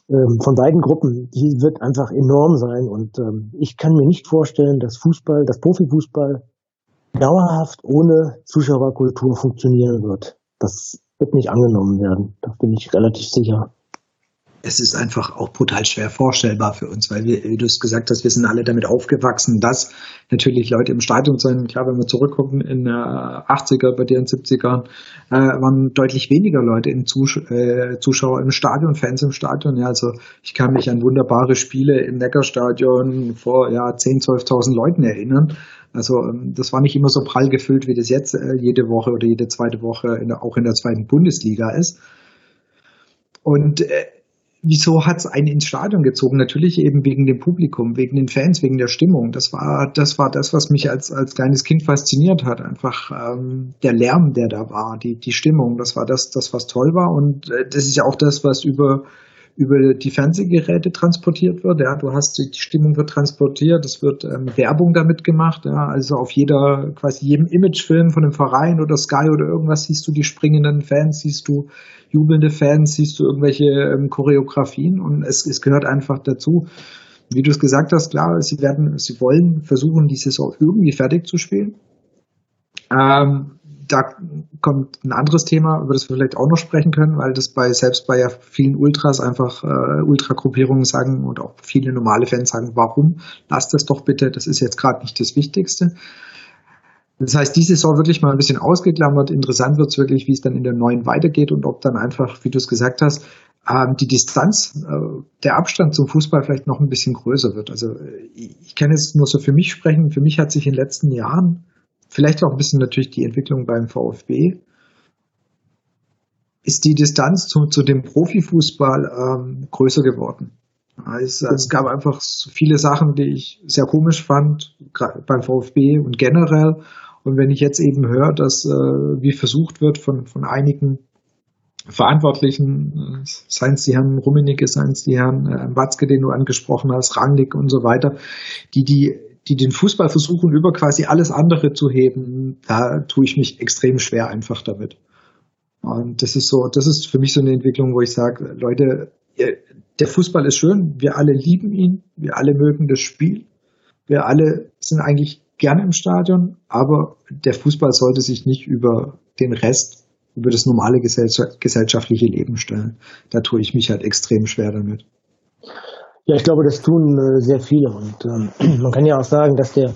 ähm, von beiden Gruppen, die wird einfach enorm sein. Und ähm, ich kann mir nicht vorstellen, dass Fußball, dass Profifußball dauerhaft ohne Zuschauerkultur funktionieren wird. Das wird nicht angenommen werden. Da bin ich relativ sicher es ist einfach auch brutal schwer vorstellbar für uns, weil wir, wie du es gesagt hast, wir sind alle damit aufgewachsen, dass natürlich Leute im Stadion sind. Klar, wenn wir zurückgucken in den 80er, bei den 70ern, äh, waren deutlich weniger Leute im Zus äh, Zuschauer im Stadion, Fans im Stadion. Ja, also ich kann mich an wunderbare Spiele im Neckarstadion vor ja, 10.000, 12.000 Leuten erinnern. Also ähm, das war nicht immer so prall gefüllt, wie das jetzt äh, jede Woche oder jede zweite Woche in der, auch in der zweiten Bundesliga ist. Und äh, wieso hat es einen ins Stadion gezogen? Natürlich eben wegen dem Publikum, wegen den Fans, wegen der Stimmung. Das war das, war das was mich als, als kleines Kind fasziniert hat. Einfach ähm, der Lärm, der da war, die, die Stimmung, das war das, das, was toll war. Und äh, das ist ja auch das, was über über die Fernsehgeräte transportiert wird. Ja, du hast die, Stimmung wird transportiert, es wird ähm, Werbung damit gemacht. Ja, also auf jeder, quasi jedem Imagefilm von einem Verein oder Sky oder irgendwas siehst du die springenden Fans, siehst du jubelnde Fans, siehst du irgendwelche ähm, Choreografien und es, es gehört einfach dazu. Wie du es gesagt hast, klar, sie werden, sie wollen versuchen, die Saison irgendwie fertig zu spielen. Ähm, da kommt ein anderes Thema, über das wir vielleicht auch noch sprechen können, weil das bei selbst bei ja vielen Ultras einfach äh, Ultragruppierungen sagen und auch viele normale Fans sagen, warum? Lasst das doch bitte, das ist jetzt gerade nicht das Wichtigste. Das heißt, diese Saison wirklich mal ein bisschen ausgeklammert. Interessant wird es wirklich, wie es dann in der neuen weitergeht und ob dann einfach, wie du es gesagt hast, ähm, die Distanz, äh, der Abstand zum Fußball vielleicht noch ein bisschen größer wird. Also ich, ich kann jetzt nur so für mich sprechen. Für mich hat sich in den letzten Jahren, vielleicht auch ein bisschen natürlich die Entwicklung beim VfB, ist die Distanz zu, zu dem Profifußball ähm, größer geworden. Es, es, gab einfach viele Sachen, die ich sehr komisch fand, beim VfB und generell. Und wenn ich jetzt eben höre, dass äh, wie versucht wird von, von einigen Verantwortlichen, seien es die Herren Rummenigge, seien es die Herren äh, Watzke, den du angesprochen hast, Rangnick und so weiter, die, die, die den Fußball versuchen, über quasi alles andere zu heben, da tue ich mich extrem schwer einfach damit. Und das ist so, das ist für mich so eine Entwicklung, wo ich sage, Leute, der Fußball ist schön, wir alle lieben ihn, wir alle mögen das Spiel, wir alle sind eigentlich gerne im Stadion, aber der Fußball sollte sich nicht über den Rest, über das normale gesellschaftliche Leben stellen. Da tue ich mich halt extrem schwer damit. Ja, ich glaube, das tun äh, sehr viele und ähm, [CLEARS THROAT] man kann ja auch sagen, dass der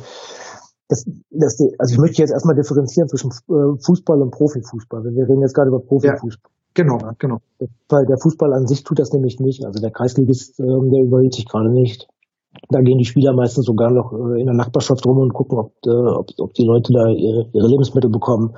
das, das, also ich möchte jetzt erstmal differenzieren zwischen äh, Fußball und Profifußball. Wir reden jetzt gerade über Profifußball. Genau, genau. Weil der Fußball an sich tut das nämlich nicht. Also der Kreisligist, äh, der überhält sich gerade nicht. Da gehen die Spieler meistens sogar noch äh, in der Nachbarschaft rum und gucken, ob, äh, ob, ob die Leute da ihre, ihre Lebensmittel bekommen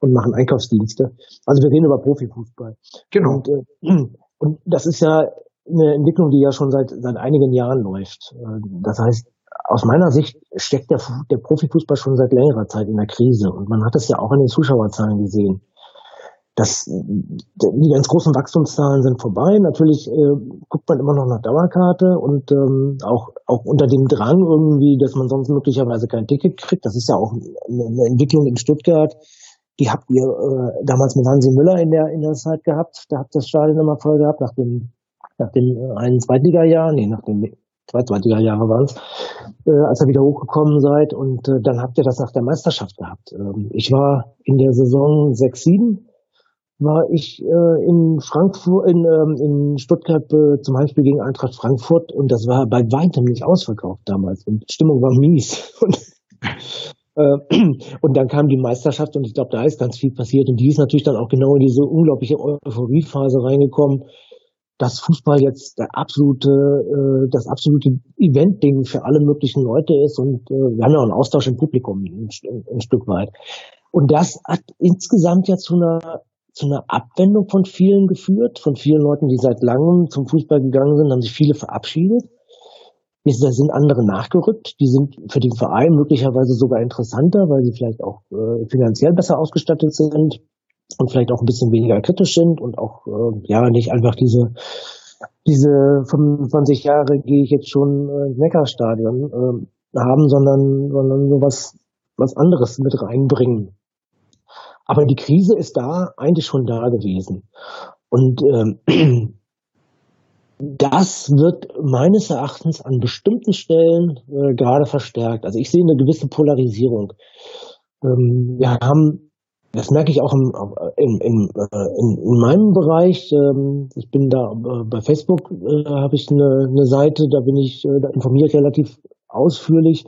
und machen Einkaufsdienste. Also wir reden über Profifußball. Genau. Und, äh, [CLEARS THROAT] und das ist ja eine Entwicklung, die ja schon seit, seit einigen Jahren läuft. Das heißt, aus meiner Sicht steckt der, der Profifußball schon seit längerer Zeit in der Krise. Und man hat es ja auch in den Zuschauerzahlen gesehen das, die ganz großen Wachstumszahlen sind vorbei. Natürlich äh, guckt man immer noch nach Dauerkarte und ähm, auch, auch unter dem Drang irgendwie, dass man sonst möglicherweise kein Ticket kriegt. Das ist ja auch eine, Entwicklung in Stuttgart. Die habt ihr äh, damals mit Hansi Müller in der, in der Zeit gehabt. Da habt das Stadion immer voll gehabt, nach dem, nach dem äh, einen Zweitliga-Jahr, nee, nach dem zwei Zweitliga-Jahre waren es, äh, als ihr wieder hochgekommen seid. Und äh, dann habt ihr das nach der Meisterschaft gehabt. Ähm, ich war in der Saison 6-7 war ich äh, in Frankfurt, in, ähm, in Stuttgart äh, zum Beispiel gegen Eintracht Frankfurt und das war bei weitem nicht ausverkauft damals und die Stimmung war mies. [LAUGHS] Und, äh, und dann kam die Meisterschaft und ich glaube, da ist ganz viel passiert und die ist natürlich dann auch genau in diese unglaubliche Euphoriephase reingekommen, dass Fußball jetzt der absolute, äh, das absolute Event-Ding für alle möglichen Leute ist und äh, wir haben ja auch einen Austausch im Publikum ein, ein, Stück weit. Und das hat insgesamt ja zu einer zu einer Abwendung von vielen geführt, von vielen Leuten, die seit langem zum Fußball gegangen sind, haben sich viele verabschiedet. Jetzt sind andere nachgerückt, die sind für den Verein möglicherweise sogar interessanter, weil sie vielleicht auch äh, finanziell besser ausgestattet sind und vielleicht auch ein bisschen weniger kritisch sind und auch äh, ja nicht einfach diese diese 25 Jahre gehe ich jetzt schon äh, ins Neckarstadion äh, haben, sondern sondern sowas was anderes mit reinbringen. Aber die Krise ist da eigentlich schon da gewesen. Und ähm, [CLEARS THROAT] das wird meines Erachtens an bestimmten Stellen äh, gerade verstärkt. Also ich sehe eine gewisse Polarisierung. Ähm, wir haben, das merke ich auch im, im, im, äh, in, in meinem Bereich. Ähm, ich bin da äh, bei Facebook äh, habe ich eine, eine Seite, da bin ich, da informiere ich relativ ausführlich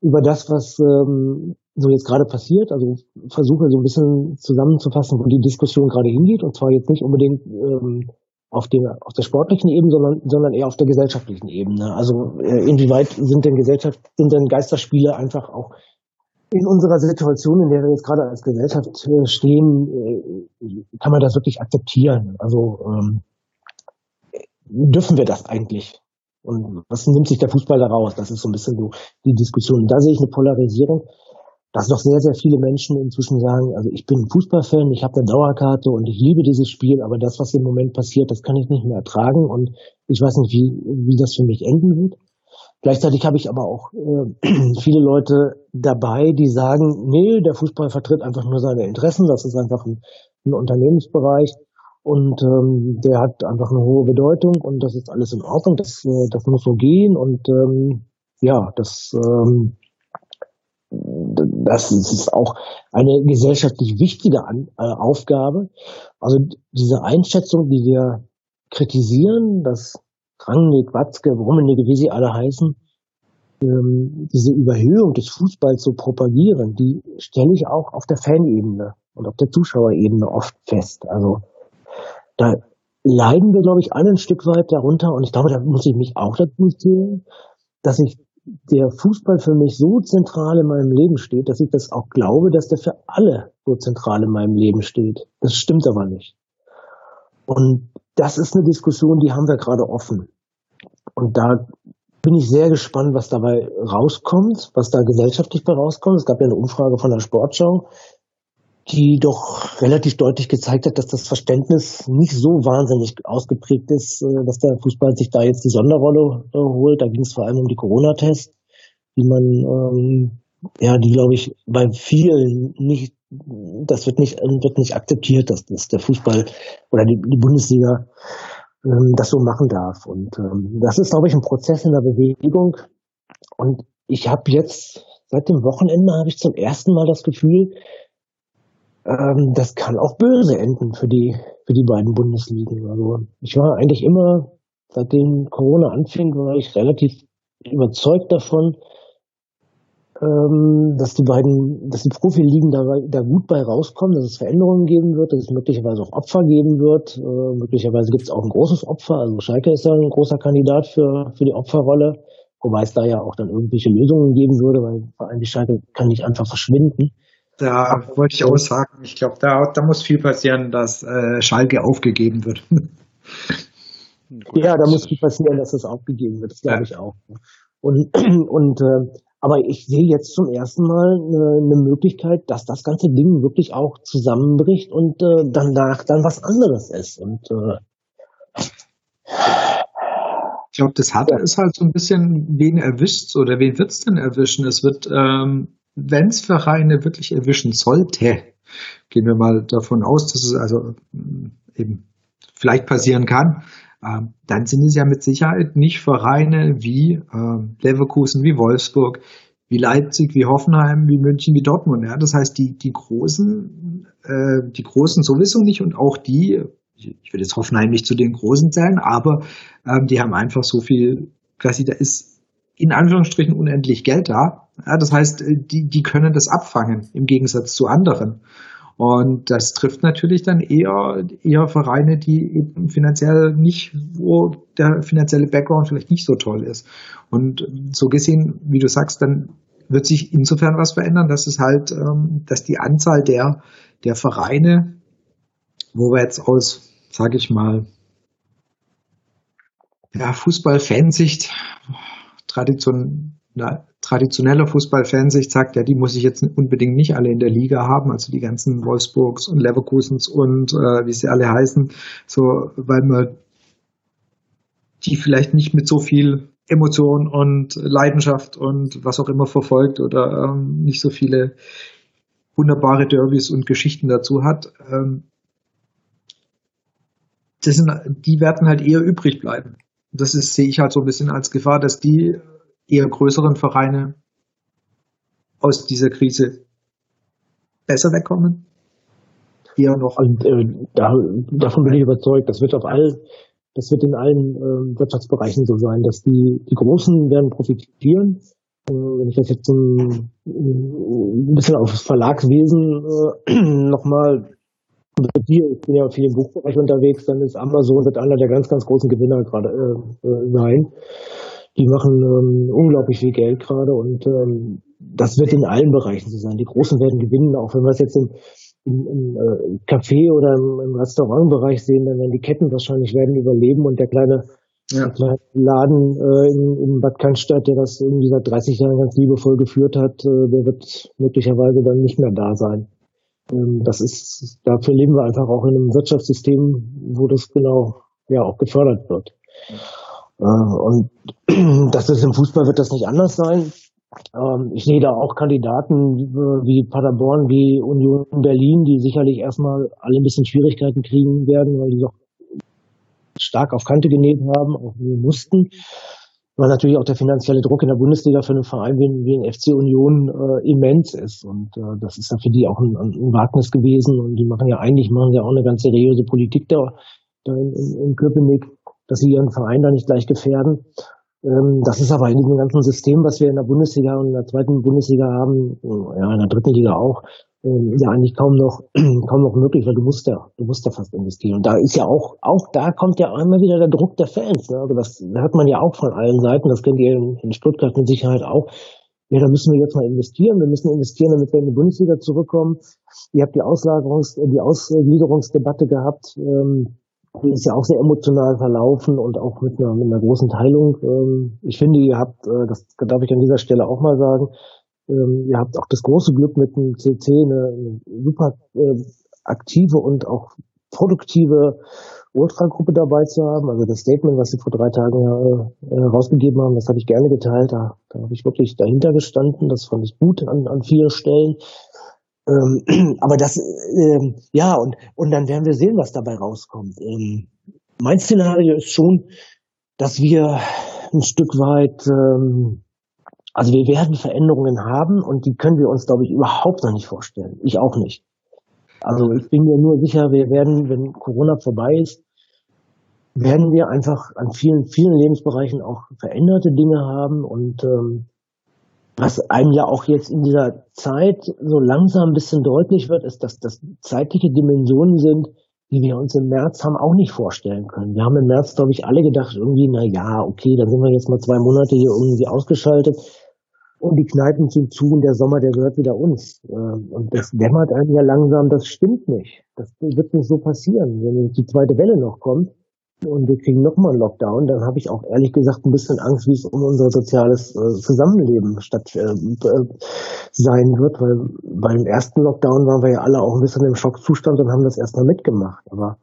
über das, was ähm, so jetzt gerade passiert. Also versuche so ein bisschen zusammenzufassen, wo die Diskussion gerade hingeht. Und zwar jetzt nicht unbedingt ähm, auf, den, auf der sportlichen Ebene, sondern, sondern eher auf der gesellschaftlichen Ebene. Also inwieweit sind denn Gesellschaft, sind denn Geisterspiele einfach auch in unserer Situation, in der wir jetzt gerade als Gesellschaft äh, stehen, äh, kann man das wirklich akzeptieren? Also ähm, dürfen wir das eigentlich? Und was nimmt sich der Fußball daraus? Das ist so ein bisschen so die Diskussion. Da sehe ich eine Polarisierung dass noch sehr, sehr viele Menschen inzwischen sagen, also ich bin Fußballfan, ich habe eine Dauerkarte und ich liebe dieses Spiel, aber das, was im Moment passiert, das kann ich nicht mehr ertragen und ich weiß nicht, wie, wie das für mich enden wird. Gleichzeitig habe ich aber auch äh, [CLEARS THROAT] viele Leute dabei, die sagen, nee, der Fußball vertritt einfach nur seine Interessen, das ist einfach ein, ein Unternehmensbereich und ähm, der hat einfach eine hohe Bedeutung und das ist alles in Ordnung, das, äh, das muss so gehen und ähm, ja, das ähm, das ist auch eine gesellschaftlich wichtige An äh, Aufgabe. Also diese Einschätzung, die wir kritisieren, dass Rangnick, Watzke, Rummenigge, wie sie alle heißen, ähm, diese Überhöhung des Fußballs zu propagieren, die stelle ich auch auf der Fanebene und auf der Zuschauerebene oft fest. Also da leiden wir, glaube ich, alle ein Stück weit darunter und ich glaube, da muss ich mich auch dazu zählen, dass ich der Fußball für mich so zentral in meinem Leben steht, dass ich das auch glaube, dass der für alle so zentral in meinem Leben steht. Das stimmt aber nicht. Und das ist eine Diskussion, die haben wir gerade offen. Und da bin ich sehr gespannt, was dabei rauskommt, was da gesellschaftlich bei rauskommt. Es gab ja eine Umfrage von der Sportschau, die doch relativ deutlich gezeigt hat, dass das Verständnis nicht so wahnsinnig ausgeprägt ist, äh, dass der Fußball sich da jetzt die Sonderrolle äh, holt. Da ging es vor allem um die Corona-Tests, die man, ähm, ja, die glaube ich bei vielen nicht, das wird nicht, wird nicht akzeptiert, dass, dass der Fußball oder die, die Bundesliga ähm, das so machen darf. Und ähm, das ist, glaube ich, ein Prozess in der Bewegung. Und ich habe jetzt seit dem Wochenende habe ich zum ersten Mal das Gefühl, ähm, das kann auch böse enden für die, für die beiden Bundesligen. Also ich war eigentlich immer, seitdem Corona anfing, war ich relativ überzeugt davon, ähm, dass die beiden, dass die Profiligen da, da gut bei rauskommen, dass es Veränderungen geben wird, dass es möglicherweise auch Opfer geben wird. Äh, möglicherweise gibt es auch ein großes Opfer. Also Schalke ist ja ein großer Kandidat für, für die Opferrolle, wobei es da ja auch dann irgendwelche Lösungen geben würde, weil vor allem die Schalke kann nicht einfach verschwinden. Da wollte ich auch sagen, ich glaube, da, da muss viel passieren, dass äh, Schalke aufgegeben wird. ja, da muss viel passieren, dass es aufgegeben wird, das glaube ja. ich auch. Und, [CLEARS THROAT] und äh, aber ich sehe jetzt zum ersten Mal eine, eine Möglichkeit, dass das ganze Ding wirklich auch zusammenbricht und äh, danach dann was anderes ist. Und äh, ich glaube, das Harte ja. ist halt so ein bisschen, wen erwischt oder wen wird es denn erwischen? Es wird ähm, wenn es Vereine wirklich erwischen sollte, gehen wir mal davon aus, dass es also mm, eben vielleicht passieren kann, dann sind es ja mit Sicherheit nicht Vereine wie äh, Leverkusen, wie Wolfsburg, wie Leipzig, wie Hoffenheim, wie München, wie Dortmund. Ja? Das heißt, die, die Großen, äh, die Großen sowieso nicht und auch die, ich will jetzt Hoffenheim nicht zu den Großen zählen, aber ähm, die haben einfach so viel, quasi da ist in Anführungsstrichen unendlich Geld da. Ja, das heißt, äh, die, die können das abfangen im Gegensatz zu anderen. Und das trifft natürlich dann eher, eher Vereine, die eben finanziell nicht, wo der finanzielle Background vielleicht nicht so toll ist. Und so gesehen, wie du sagst, dann wird sich insofern was verändern, dass es halt, ähm, dass die Anzahl der, der Vereine, wo wir jetzt aus, sage ich mal, ja, Fußball-Fansicht Tradition, traditioneller Fußballfansicht sagt, ja, die muss ich jetzt unbedingt nicht alle in der Liga haben, also die ganzen Wolfsburgs und Leverkusens und äh, wie sie alle heißen, so, weil man die vielleicht nicht mit so viel Emotion und Leidenschaft und was auch immer verfolgt oder ähm, nicht so viele wunderbare Derbys und Geschichten dazu hat. Ähm, das sind, die werden halt eher übrig bleiben das sehe ich halt so ein bisschen als Gefahr, dass die eher größeren Vereine aus dieser Krise besser wegkommen. Eher noch. Und, äh, da, davon bin ich überzeugt. Das wird auf all, das wird in allen äh, Wirtschaftsbereichen so sein, dass die, die Großen werden profitieren. Äh, wenn ich das jetzt ein, ein bisschen aufs Verlagswesen äh, [CLEARS THROAT] nochmal hier, ich bin ja viel im Buchbereich unterwegs, dann ist Amazon wird einer der ganz, ganz großen Gewinner gerade äh, äh, sein. Die machen ähm, unglaublich viel Geld gerade und ähm, das wird in allen Bereichen so sein. Die Großen werden gewinnen, auch wenn wir es jetzt im, im, im äh, Café oder im, im Restaurantbereich sehen, dann werden die Ketten wahrscheinlich werden überleben und der kleine, ja. der kleine Laden äh, in, in Bad Cannstatt, der das irgendwie seit 30 Jahren ganz liebevoll geführt hat, äh, der wird möglicherweise dann nicht mehr da sein. Ähm, das ist, dafür leben wir einfach auch in einem Wirtschaftssystem, wo das genau ja auch gefördert wird. Äh, und [CLEARS THROAT] das ist im Fußball wird das nicht anders sein. Ähm, ich sehe da auch Kandidaten wie Paderborn, wie Union Berlin, die sicherlich erstmal alle ein bisschen Schwierigkeiten kriegen werden, weil die doch stark auf Kante genäht haben, auch mussten weil natürlich auch der finanzielle Druck in der Bundesliga für einen Verein wie, wie ein FC Union äh, immens ist. Und äh, das ist ja für die auch ein, ein Wagnis gewesen. Und die machen ja eigentlich machen ja auch eine ganz seriöse Politik da, da in, in Köpenick, dass sie ihren Verein da nicht gleich gefährden. Ähm, das ist aber in diesem ganzen System, was wir in der Bundesliga und in der zweiten Bundesliga haben, ja, in der dritten Liga auch, ähm, ja eigentlich kaum noch, [CLEARS THROAT] kaum noch möglich, weil du musst ja, du musst ja fast investieren. Und da ist ja auch, auch da kommt ja einmal wieder der Druck der Fans. Ne? Also das hört man ja auch von allen Seiten, das kennt ihr in, in Stuttgart mit Sicherheit auch. Ja, da müssen wir jetzt mal investieren. Wir müssen investieren, damit wir in die Bundesliga zurückkommen. Ihr habt die Auslagerungs-, die Ausgliederungsdebatte gehabt. Ähm, ist ja auch sehr emotional verlaufen und auch mit einer, mit einer großen Teilung. Ähm, ich finde, ihr habt, äh, das darf ich an dieser Stelle auch mal sagen, ähm, ihr habt auch das große Glück mit dem CC eine, super äh, aktive und auch produktive Ultragruppe dabei zu haben. Also das Statement, was sie vor drei Tagen äh, rausgegeben haben, das habe ich gerne geteilt. Da, da habe ich wirklich dahinter gestanden. Das fand ich gut an, an vielen Stellen. Ähm, [CLEARS THROAT] aber das, ähm, ja, und, und dann werden wir sehen, was dabei rauskommt. Ähm, mein Szenario ist schon, dass wir ein Stück weit, ähm, also wir werden Veränderungen haben und die können wir uns, glaube ich, überhaupt noch nicht vorstellen. Ich auch nicht. Also ich bin mir nur sicher, wir werden, wenn Corona vorbei ist, werden wir einfach an vielen, vielen Lebensbereichen auch veränderte Dinge haben und ähm, was einem ja auch jetzt in dieser Zeit so langsam ein bisschen deutlich wird, ist, dass das zeitliche Dimensionen sind, die wir uns im März haben auch nicht vorstellen können. Wir haben im März, glaube ich, alle gedacht, irgendwie, na ja, okay, dann sind wir jetzt mal zwei Monate hier irgendwie ausgeschaltet und die Kneipen sind zu und der Sommer, der gehört wieder uns. Ähm, und das dämmert einem ja langsam, das stimmt nicht. Das wird nicht so passieren. Wenn die zweite Welle noch kommt, und wir kriegen nochmal einen Lockdown, dann habe ich auch ehrlich gesagt ein bisschen Angst, wie es um unser soziales äh, Zusammenleben statt äh, äh, sein wird, weil beim ersten Lockdown waren wir ja alle auch ein bisschen im Schockzustand und haben das erstmal mitgemacht. Aber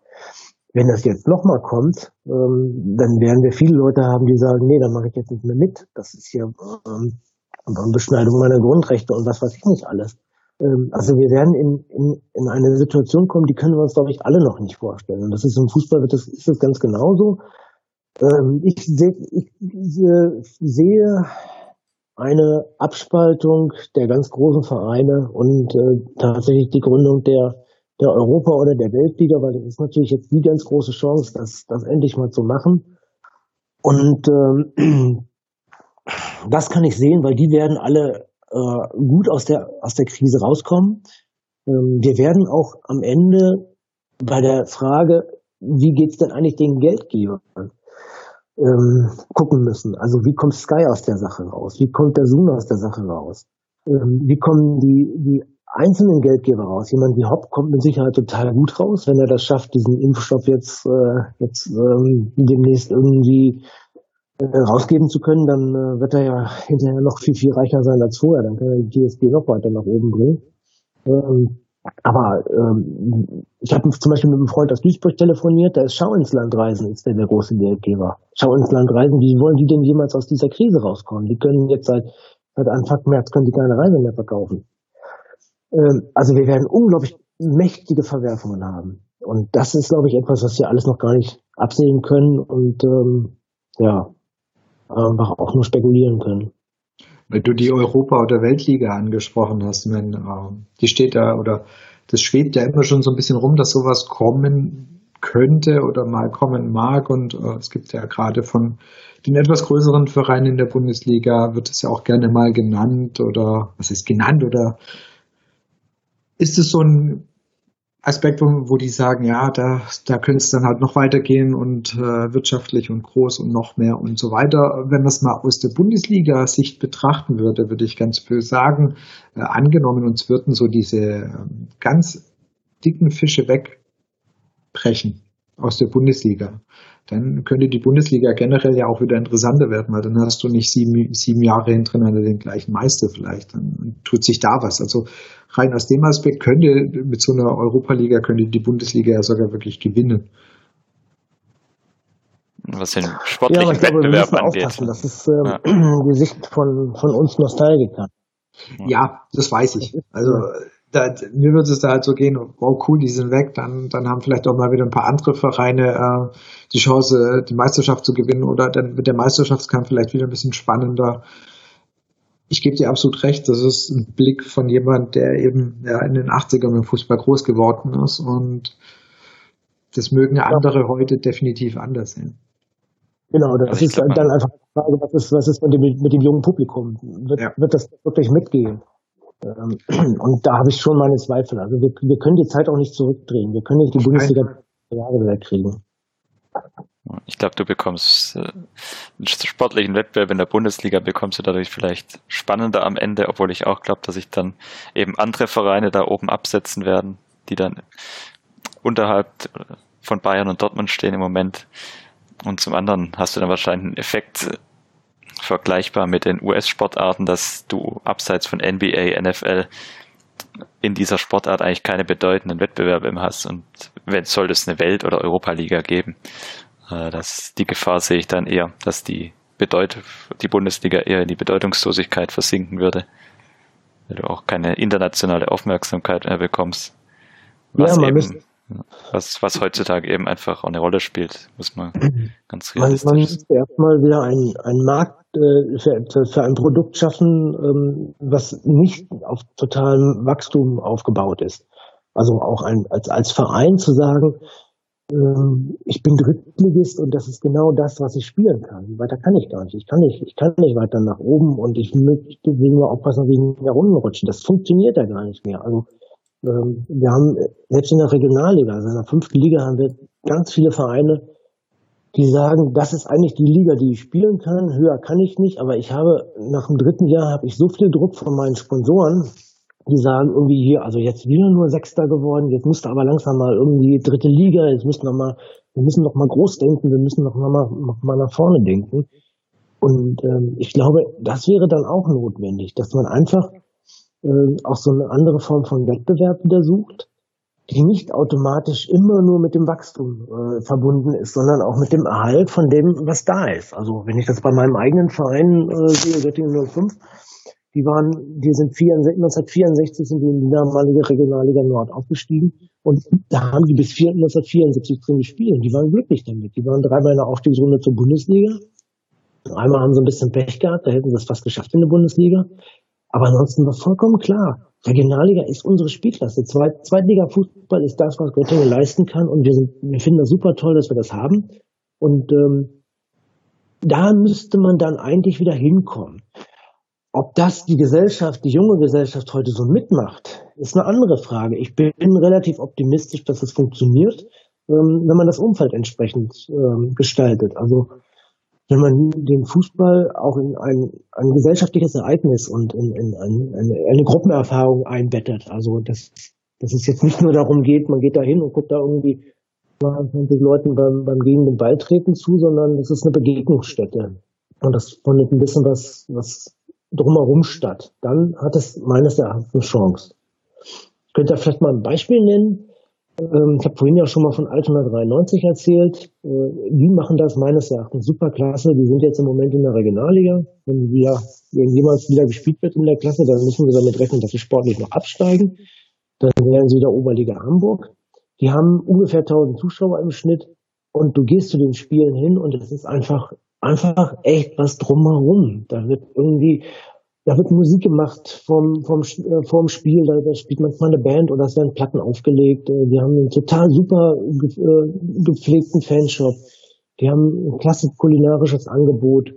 wenn das jetzt nochmal kommt, ähm, dann werden wir viele Leute haben, die sagen, nee, dann mache ich jetzt nicht mehr mit. Das ist hier ähm, Beschneidung meiner Grundrechte und was weiß ich nicht alles. Ähm, also wir werden in, in, in eine Situation kommen, die können wir uns, glaube ich, alle noch nicht vorstellen. Und das ist im Fußball das, ist das ganz genauso. Ähm, ich, seh, ich sehe eine Abspaltung der ganz großen Vereine und äh, tatsächlich die Gründung der, der Europa- oder der Weltliga, weil das ist natürlich jetzt die ganz große Chance, das, das endlich mal zu machen. Und ähm, [CLEARS THROAT] das kann ich sehen, weil die werden alle äh, gut aus der, aus der Krise rauskommen. Ähm, wir werden auch am Ende bei der Frage, wie geht's denn eigentlich den Geldgebern, ähm, gucken müssen. Also wie kommt Sky aus der Sache raus? Wie kommt der Zoom aus der Sache raus? Ähm, wie kommen die, die einzelnen Geldgeber raus? Jemand wie Hopp kommt mit Sicherheit total gut raus, wenn er das schafft, diesen Impfstoff jetzt, äh, jetzt ähm, demnächst irgendwie rausgeben zu können, dann äh, wird er ja hinterher noch viel, viel reicher sein als vorher. Dann kann er die GSG noch weiter nach oben bringen. Ähm, aber ähm, ich habe zum Beispiel mit einem Freund aus Duisburg telefoniert, der ist Schau ins Land reisen, ist der, der große Geldgeber. Schau ins Land reisen, wie wollen die denn jemals aus dieser Krise rauskommen? Die können jetzt seit, seit Anfang März können die keine Reise mehr verkaufen. Ähm, also wir werden unglaublich mächtige Verwerfungen haben. Und das ist, glaube ich, etwas, was wir alles noch gar nicht absehen können. Und ähm, ja, einfach auch nur spekulieren können. Weil du die Europa- oder Weltliga angesprochen hast, wenn, äh, die steht da oder das schwebt ja immer schon so ein bisschen rum, dass sowas kommen könnte oder mal kommen mag. Und äh, es gibt ja gerade von den etwas größeren Vereinen in der Bundesliga wird es ja auch gerne mal genannt oder was ist genannt oder ist es so ein Aspekt, wo, die sagen, ja, da, da könnte es dann halt noch weitergehen und äh, wirtschaftlich und groß und noch mehr und so weiter. Wenn man es mal aus der Bundesliga-Sicht betrachten würde, würde ich ganz viel sagen, äh, angenommen, uns würden so diese äh, ganz dicken Fische wegbrechen aus der Bundesliga dann könnte die Bundesliga generell ja auch wieder interessanter werden, weil dann hast du nicht sieben, sieben Jahre hintereinander den gleichen Meister vielleicht. Dann tut sich da was. Also rein aus dem Aspekt könnte mit so einer Europa-Liga könnte die Bundesliga ja sogar wirklich gewinnen. Was den sportlichen ja, glaube, Wettbewerb angeht. Das ist ähm, ja. die Sicht von, von uns Nostalgikern. Ja, das weiß ich. Also da, mir würde es da halt so gehen, wow, cool, die sind weg, dann, dann haben vielleicht auch mal wieder ein paar andere Vereine äh, die Chance, die Meisterschaft zu gewinnen oder dann wird der Meisterschaftskampf vielleicht wieder ein bisschen spannender. Ich gebe dir absolut recht, das ist ein Blick von jemand, der eben ja, in den 80ern im Fußball groß geworden ist und das mögen ja andere heute definitiv anders sehen. Genau, das ist dann, dann einfach Frage, was ist, was ist mit dem, mit dem jungen Publikum? Wird, ja. wird das wirklich mitgehen? Ähm, [CLEARS THROAT] und da habe ich schon meine Zweifel. Also wir, wir können die Zeit auch nicht zurückdrehen. Wir können nicht die Bundesliga Jahre wieder kriegen. Ich glaube, du bekommst äh, einen sportlichen Wettbewerb in der Bundesliga, bekommst du dadurch vielleicht spannender am Ende, obwohl ich auch glaube, dass sich dann eben andere Vereine da oben absetzen werden, die dann unterhalb von Bayern und Dortmund stehen im Moment. Und zum anderen hast du dann wahrscheinlich einen Effekt äh, vergleichbar mit den US-Sportarten, dass du abseits von NBA, NFL in dieser Sportart eigentlich keine bedeutenden Wettbewerbe mehr hast. Und wenn soll es eine Welt- oder Europa-Liga geben, äh, das, die Gefahr sehe ich dann eher, dass die Bedeut die Bundesliga eher in die Bedeutungslosigkeit versinken würde, weil du auch keine internationale Aufmerksamkeit mehr bekommst. Was, ja, eben, was, was heutzutage eben einfach auch eine Rolle spielt, muss man [CLEARS THROAT] ganz realistisch Man, man müsste erstmal wieder einen, einen Markt für, für, ein Produkt schaffen, ähm, was nicht auf totalem Wachstum aufgebaut ist. Also auch ein, als, als Verein zu sagen, ähm, ich bin Drittligist und das ist genau das, was ich spielen kann. Weiter kann ich gar nicht. Ich kann nicht, ich kann nicht weiter nach oben und ich möchte nur aufpassen, wie ich nach unten rutschen. Das funktioniert ja gar nicht mehr. Also ähm, wir haben selbst in der Regionalliga, also in der fünften Liga haben wir ganz viele Vereine, die sagen, das ist eigentlich die Liga, die ich spielen kann. Höher kann ich nicht, aber ich habe nach dem dritten Jahr habe ich so viel Druck von meinen Sponsoren, die sagen irgendwie hier, also jetzt wieder nur Sechster geworden, jetzt musste aber langsam mal irgendwie dritte Liga, jetzt müssen wir mal, wir müssen noch mal groß denken, wir müssen noch mal, noch mal nach vorne denken. Und ähm, ich glaube, das wäre dann auch notwendig, dass man einfach äh, auch so eine andere Form von Wettbewerb wieder sucht, die nicht automatisch immer nur mit dem Wachstum äh, verbunden ist, sondern auch mit dem Erhalt von dem, was da ist. Also wenn ich das bei meinem eigenen Verein äh, sehe, Göttingen 05, die waren, die sind 64, 1964 sind die in die damalige Regionalliga Nord aufgestiegen und da haben die bis 1974 drin gespielt. Die waren glücklich damit. Die waren dreimal in der Aufstiegsrunde zur Bundesliga. Einmal haben sie ein bisschen Pech gehabt, da hätten sie es fast geschafft in der Bundesliga. Aber ansonsten war vollkommen klar, Regionalliga ist unsere Spielklasse. Zweit, Zweitliga-Fußball ist das, was Göttingen leisten kann und wir, sind, wir finden das super toll, dass wir das haben. Und ähm, da müsste man dann eigentlich wieder hinkommen. Ob das die Gesellschaft, die junge Gesellschaft heute so mitmacht, ist eine andere Frage. Ich bin relativ optimistisch, dass es funktioniert, ähm, wenn man das Umfeld entsprechend ähm, gestaltet. Also wenn man den Fußball auch in ein, ein gesellschaftliches Ereignis und in, in ein, eine, eine Gruppenerfahrung einbettet. Also dass, dass es jetzt nicht nur darum geht, man geht da hin und guckt da irgendwie 20 Leuten beim, beim gegen den Ball treten zu, sondern es ist eine Begegnungsstätte. Und das findet ein bisschen was, was drumherum statt, dann hat es meines Erachtens eine Chance. Ich könnte da vielleicht mal ein Beispiel nennen. Ähm, ich habe vorhin ja schon mal von Altona 93 erzählt. Äh, die machen das meines Erachtens super klasse. Die sind jetzt im Moment in der Regionalliga. Wenn wieder wenn jemals wieder gespielt wird in der Klasse, dann müssen wir damit rechnen, dass sie sportlich noch absteigen. Dann wären sie wieder Oberliga Hamburg. Die haben ungefähr 1000 Zuschauer im Schnitt. Und du gehst zu den Spielen hin und es ist einfach einfach echt was drumherum. Da wird irgendwie, da wird Musik gemacht vom, vom, äh, vom Spiel, da, da spielt manchmal eine Band oder es werden Platten aufgelegt. Äh, wir haben einen total super äh, gepflegten Fanshop. Wir haben ein klasse kulinarisches Angebot.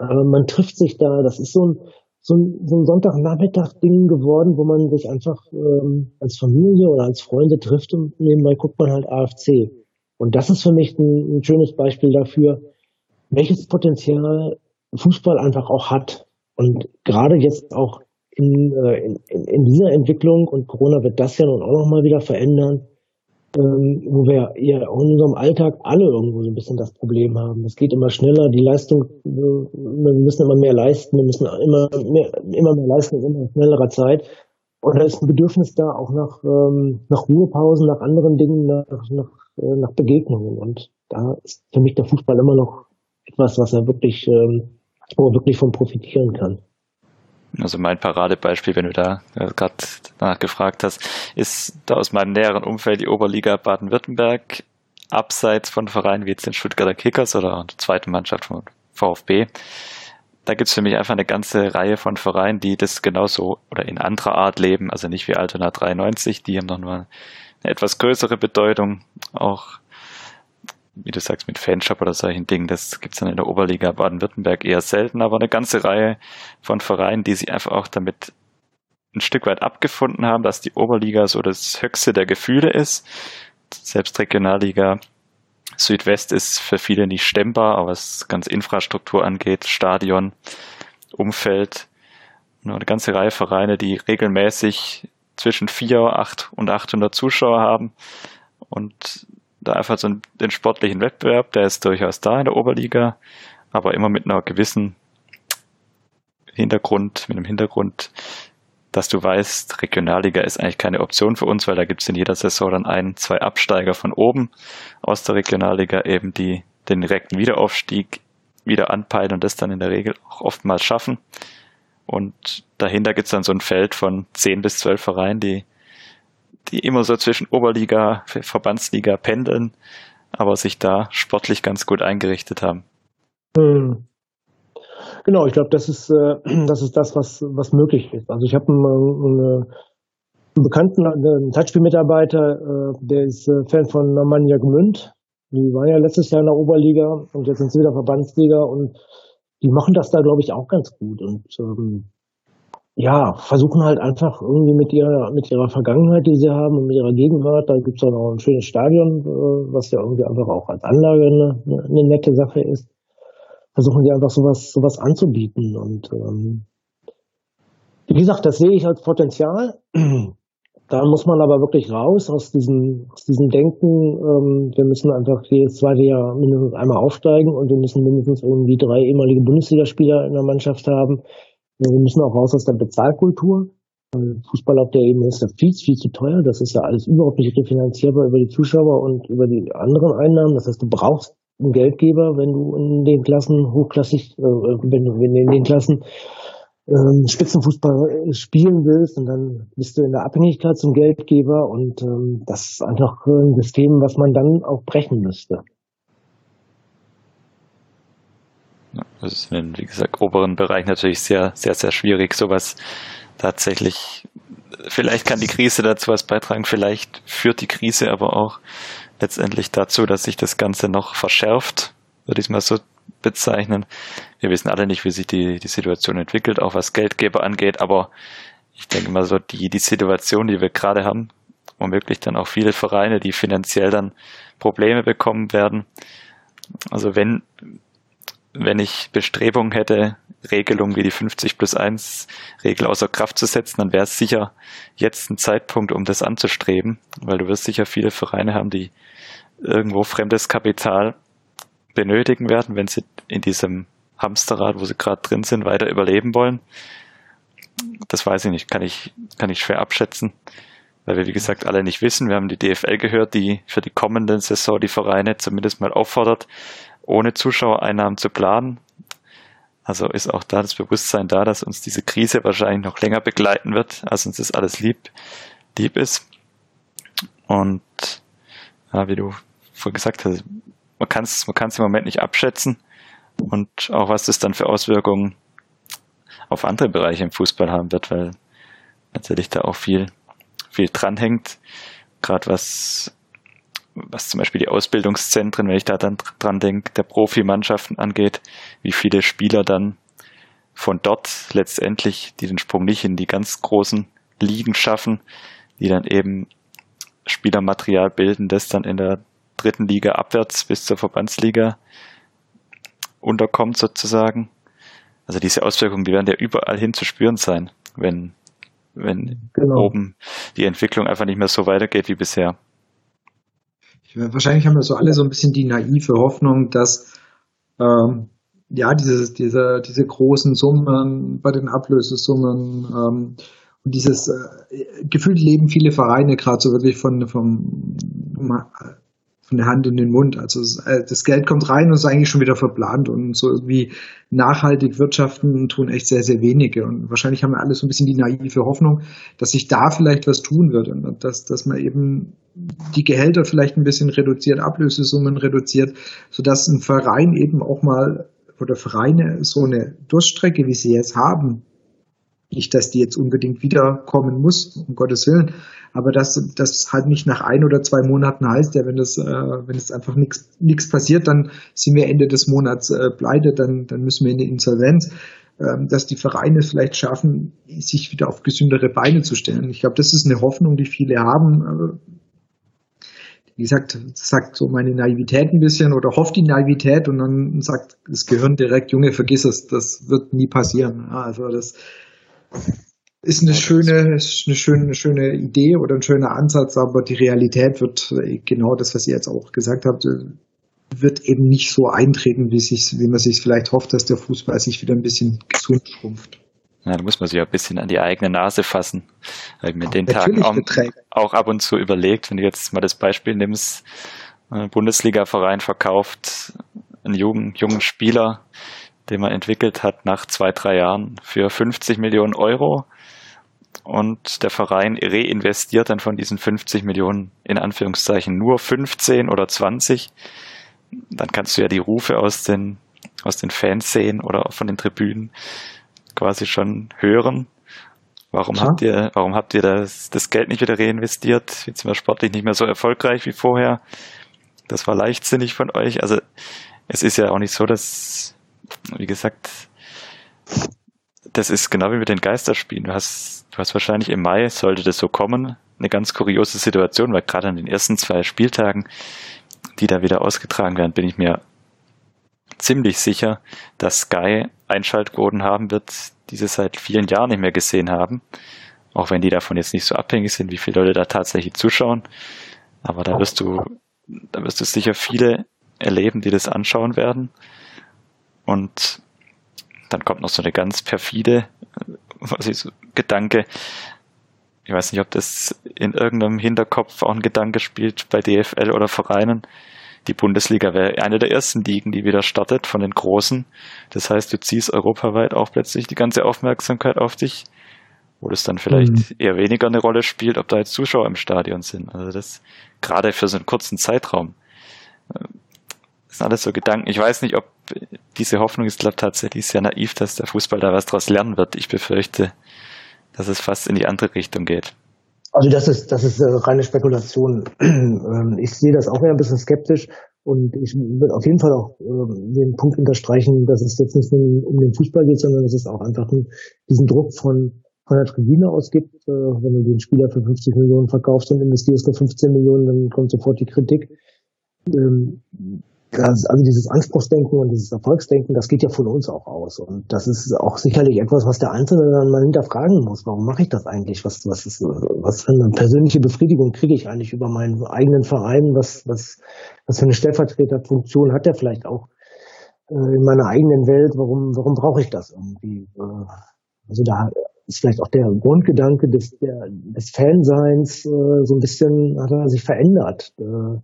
Äh, man trifft sich da, das ist so ein, so ein, so ein Sonntagnachmittag-Ding geworden, wo man sich einfach ähm, als Familie oder als Freunde trifft und nebenbei guckt man halt AFC. Und das ist für mich ein, ein schönes Beispiel dafür, welches Potenzial Fußball einfach auch hat. Und gerade jetzt auch in, äh, in, in dieser Entwicklung, und Corona wird das ja nun auch nochmal wieder verändern, ähm, wo wir ja auch in unserem Alltag alle irgendwo so ein bisschen das Problem haben. Es geht immer schneller, die Leistung, wir müssen immer mehr leisten, wir müssen immer mehr, immer mehr leisten in immer schnellerer Zeit. Und da ist ein Bedürfnis da auch nach, ähm, nach Ruhepausen, nach anderen Dingen, nach, nach, äh, nach Begegnungen. Und da ist für mich der Fußball immer noch etwas, was er wirklich, ähm, wo er wirklich von profitieren kann. Also mein Paradebeispiel, wenn du da äh, gerade danach gefragt hast, ist da aus meinem näheren Umfeld die Oberliga Baden-Württemberg, abseits von Vereinen wie jetzt den Stuttgarter Kickers oder der zweiten Mannschaft von VfB. Da gibt es für mich einfach eine ganze Reihe von Vereinen, die das genauso oder in anderer Art leben, also nicht wie Altona 93, die haben noch mal eine etwas größere Bedeutung, auch wie du sagst, mit Fanshop oder solchen Dingen, das gibt's dann in der Oberliga Baden-Württemberg eher selten, aber eine ganze Reihe von Vereinen, die sich einfach auch damit ein Stück weit abgefunden haben, dass die Oberliga so das höchste der Gefühle ist. Selbst Regionalliga Südwest ist für viele nicht stemmbar, aber was ganz Infrastruktur angeht, Stadion, Umfeld, eine ganze Reihe Vereine, die regelmäßig zwischen 4, 8 und 800 Zuschauer haben und da einfach so den sportlichen Wettbewerb, der ist durchaus da in der Oberliga, aber immer mit einer gewissen Hintergrund, mit einem Hintergrund, dass du weißt, Regionalliga ist eigentlich keine Option für uns, weil da gibt es in jeder Saison dann ein, zwei Absteiger von oben aus der Regionalliga eben, die den direkten Wiederaufstieg wieder anpeilen und das dann in der Regel auch oftmals schaffen. Und dahinter gibt es dann so ein Feld von zehn bis zwölf Vereinen, die, die immer so zwischen Oberliga, Verbandsliga pendeln, aber sich da sportlich ganz gut eingerichtet haben. Hm. Genau, ich glaube, das ist äh, [CLEARS THROAT] das ist das, was was möglich ist. Also ich habe einen, einen, einen bekannten einen Zeitspielmitarbeiter, äh, der ist äh, Fan von Normannia Gmünd. Die waren ja letztes Jahr in der Oberliga und jetzt sind sie wieder Verbandsliga und die machen das da, glaube ich, auch ganz gut und ähm, ja, versuchen halt einfach irgendwie mit ihrer mit ihrer Vergangenheit, die sie haben und mit ihrer Gegenwart, da gibt's auch noch ein schönes Stadion, äh, was ja irgendwie einfach auch als Anlage eine, eine nette Sache ist versuchen die einfach sowas, sowas anzubieten. Und ähm, wie gesagt, das sehe ich als Potenzial. Da muss man aber wirklich raus aus diesem, aus diesem Denken, ähm, wir müssen einfach jedes zweite Jahr mindestens einmal aufsteigen und wir müssen mindestens irgendwie drei ehemalige Bundesligaspieler in der Mannschaft haben. Wir müssen auch raus aus der Bezahlkultur. Fußball auf der Ebene ist ja viel, viel zu teuer. Das ist ja alles überhaupt nicht refinanzierbar über die Zuschauer und über die anderen Einnahmen. Das heißt, du brauchst einen Geldgeber, wenn du in den Klassen hochklassig, äh, wenn du in den Klassen ähm, Spitzenfußball spielen willst und dann bist du in der Abhängigkeit zum Geldgeber und ähm, das ist einfach ein System, was man dann auch brechen müsste. Das ist in, wie gesagt, oberen Bereich natürlich sehr, sehr, sehr schwierig, sowas tatsächlich, vielleicht kann die Krise dazu was beitragen, vielleicht führt die Krise aber auch letztendlich dazu, dass sich das Ganze noch verschärft, würde ich es mal so bezeichnen. Wir wissen alle nicht, wie sich die, die Situation entwickelt, auch was Geldgeber angeht, aber ich denke mal so, die, die Situation, die wir gerade haben, womöglich dann auch viele Vereine, die finanziell dann Probleme bekommen werden. Also wenn, wenn ich Bestrebungen hätte, Regelungen wie die 50 plus 1 Regel außer Kraft zu setzen, dann wäre es sicher jetzt ein Zeitpunkt, um das anzustreben, weil du wirst sicher viele Vereine haben, die irgendwo fremdes Kapital benötigen werden, wenn sie in diesem Hamsterrad, wo sie gerade drin sind, weiter überleben wollen. Das weiß ich nicht, kann ich, kann ich schwer abschätzen, weil wir, wie gesagt, alle nicht wissen. Wir haben die DFL gehört, die für die kommende Saison die Vereine zumindest mal auffordert, ohne Zuschauereinnahmen zu planen. Also ist auch da das Bewusstsein da, dass uns diese Krise wahrscheinlich noch länger begleiten wird, als uns das alles lieb, lieb ist. Und ja, wie du vorhin gesagt hast, man kann es man kann's im Moment nicht abschätzen. Und auch was das dann für Auswirkungen auf andere Bereiche im Fußball haben wird, weil natürlich da auch viel, viel dranhängt. Gerade was was zum Beispiel die Ausbildungszentren, wenn ich da dann dran denke, der Profimannschaften angeht, wie viele Spieler dann von dort letztendlich, die den Sprung nicht in die ganz großen Ligen schaffen, die dann eben Spielermaterial bilden, das dann in der dritten Liga abwärts bis zur Verbandsliga unterkommt sozusagen. Also diese Auswirkungen, die werden ja überall hin zu spüren sein, wenn, wenn genau. oben die Entwicklung einfach nicht mehr so weitergeht wie bisher. Wahrscheinlich haben wir so alle so ein bisschen die naive Hoffnung, dass ähm, ja diese, diese, diese großen Summen bei den Ablösesummen ähm, und dieses äh, gefühlt leben viele Vereine gerade so wirklich von vom von der Hand in den Mund. Also äh, das Geld kommt rein und ist eigentlich schon wieder verplant und so irgendwie nachhaltig wirtschaften tun echt sehr, sehr wenige. Und wahrscheinlich haben wir alle so ein bisschen die naive Hoffnung, dass sich da vielleicht was tun wird und dass, dass man eben die Gehälter vielleicht ein bisschen reduziert, Ablösesummen reduziert, sodass ein Verein eben auch mal oder Vereine so eine Durststrecke, wie sie jetzt haben, Nicht, dass die jetzt unbedingt wiederkommen muss, um Gottes Willen, aber dass das halt nicht nach ein oder zwei Monaten heißt, ja, wenn das, äh, wenn es einfach nichts passiert, dann sind wir Ende des Monats äh, pleite, dann, dann müssen wir in die Insolvenz, ähm, dass die Vereine vielleicht schaffen, sich wieder auf gesündere Beine zu stellen. Ich glaube, das ist eine Hoffnung, die viele haben. Wie gesagt, sagt so meine Naivität ein bisschen oder hofft die Naivität und dann sagt das Gehirn direkt, Junge, vergiss es, das wird nie passieren. Also das, ist eine schöne, ist eine schöne, schöne Idee oder ein schöner Ansatz, aber die Realität wird genau das, was ihr jetzt auch gesagt habt, wird eben nicht so eintreten, wie, sich, wie man sich vielleicht hofft, dass der Fußball sich wieder ein bisschen gesund schrumpft. Ja, da muss man sich ja ein bisschen an die eigene Nase fassen. Weil mir den Tagen auch, auch, ab und zu überlegt, wenn du jetzt mal das Beispiel nimmst, ein Bundesliga-Verein verkauft einen jungen, jungen Spieler, den man entwickelt hat nach zwei, drei Jahren für 50 Millionen Euro. Und der Verein reinvestiert dann von diesen 50 Millionen in Anführungszeichen nur 15 oder 20. Dann kannst du ja die Rufe aus den, aus den Fans sehen oder von den Tribünen quasi schon hören. Warum ja. habt ihr, warum habt ihr das, das Geld nicht wieder reinvestiert? Jetzt sind wir sportlich nicht mehr so erfolgreich wie vorher. Das war leichtsinnig von euch. Also es ist ja auch nicht so, dass wie gesagt, das ist genau wie mit den Geisterspielen. Du hast, du hast wahrscheinlich im Mai, sollte das so kommen, eine ganz kuriose Situation, weil gerade an den ersten zwei Spieltagen, die da wieder ausgetragen werden, bin ich mir ziemlich sicher, dass Sky Einschaltquoten haben wird, die sie seit vielen Jahren nicht mehr gesehen haben. Auch wenn die davon jetzt nicht so abhängig sind, wie viele Leute da tatsächlich zuschauen. Aber da wirst du, da wirst du sicher viele erleben, die das anschauen werden. Und dann kommt noch so eine ganz perfide was ich so, Gedanke. Ich weiß nicht, ob das in irgendeinem Hinterkopf auch ein Gedanke spielt bei DFL oder Vereinen. Die Bundesliga wäre eine der ersten Ligen, die wieder startet von den Großen. Das heißt, du ziehst europaweit auch plötzlich die ganze Aufmerksamkeit auf dich, wo das dann vielleicht mhm. eher weniger eine Rolle spielt, ob da jetzt Zuschauer im Stadion sind. Also das gerade für so einen kurzen Zeitraum. Das sind alles so Gedanken. Ich weiß nicht, ob diese Hoffnung ist, glaube ich, tatsächlich sehr naiv, dass der Fußball da was draus lernen wird. Ich befürchte, dass es fast in die andere Richtung geht. Also das ist, das ist äh, reine Spekulation. [CLEARS THROAT] Ähm, ich sehe das auch eher ein bisschen skeptisch und ich würde auf jeden Fall auch äh, den Punkt unterstreichen, dass es jetzt nicht nur um den Fußball geht, sondern dass es auch einfach diesen Druck von, von der Tribüne ausgibt. Äh, wenn du den Spieler für 50 Millionen verkaufst und investierst nur 15 Millionen, dann kommt sofort die Kritik. Ähm, also dieses Anspruchsdenken und dieses Erfolgsdenken, das geht ja von uns auch aus. Und das ist auch sicherlich etwas, was der Einzelne dann mal hinterfragen muss. Warum mache ich das eigentlich? Was, was, ist, was für eine persönliche Befriedigung kriege ich eigentlich über meinen eigenen Verein? Was, was, was für eine Stellvertreterfunktion hat der vielleicht auch äh, in meiner eigenen Welt? Warum, warum brauche ich das irgendwie? Äh, also da ist vielleicht auch der Grundgedanke des, der, des Fanseins äh, so ein bisschen hat er sich verändert. Äh,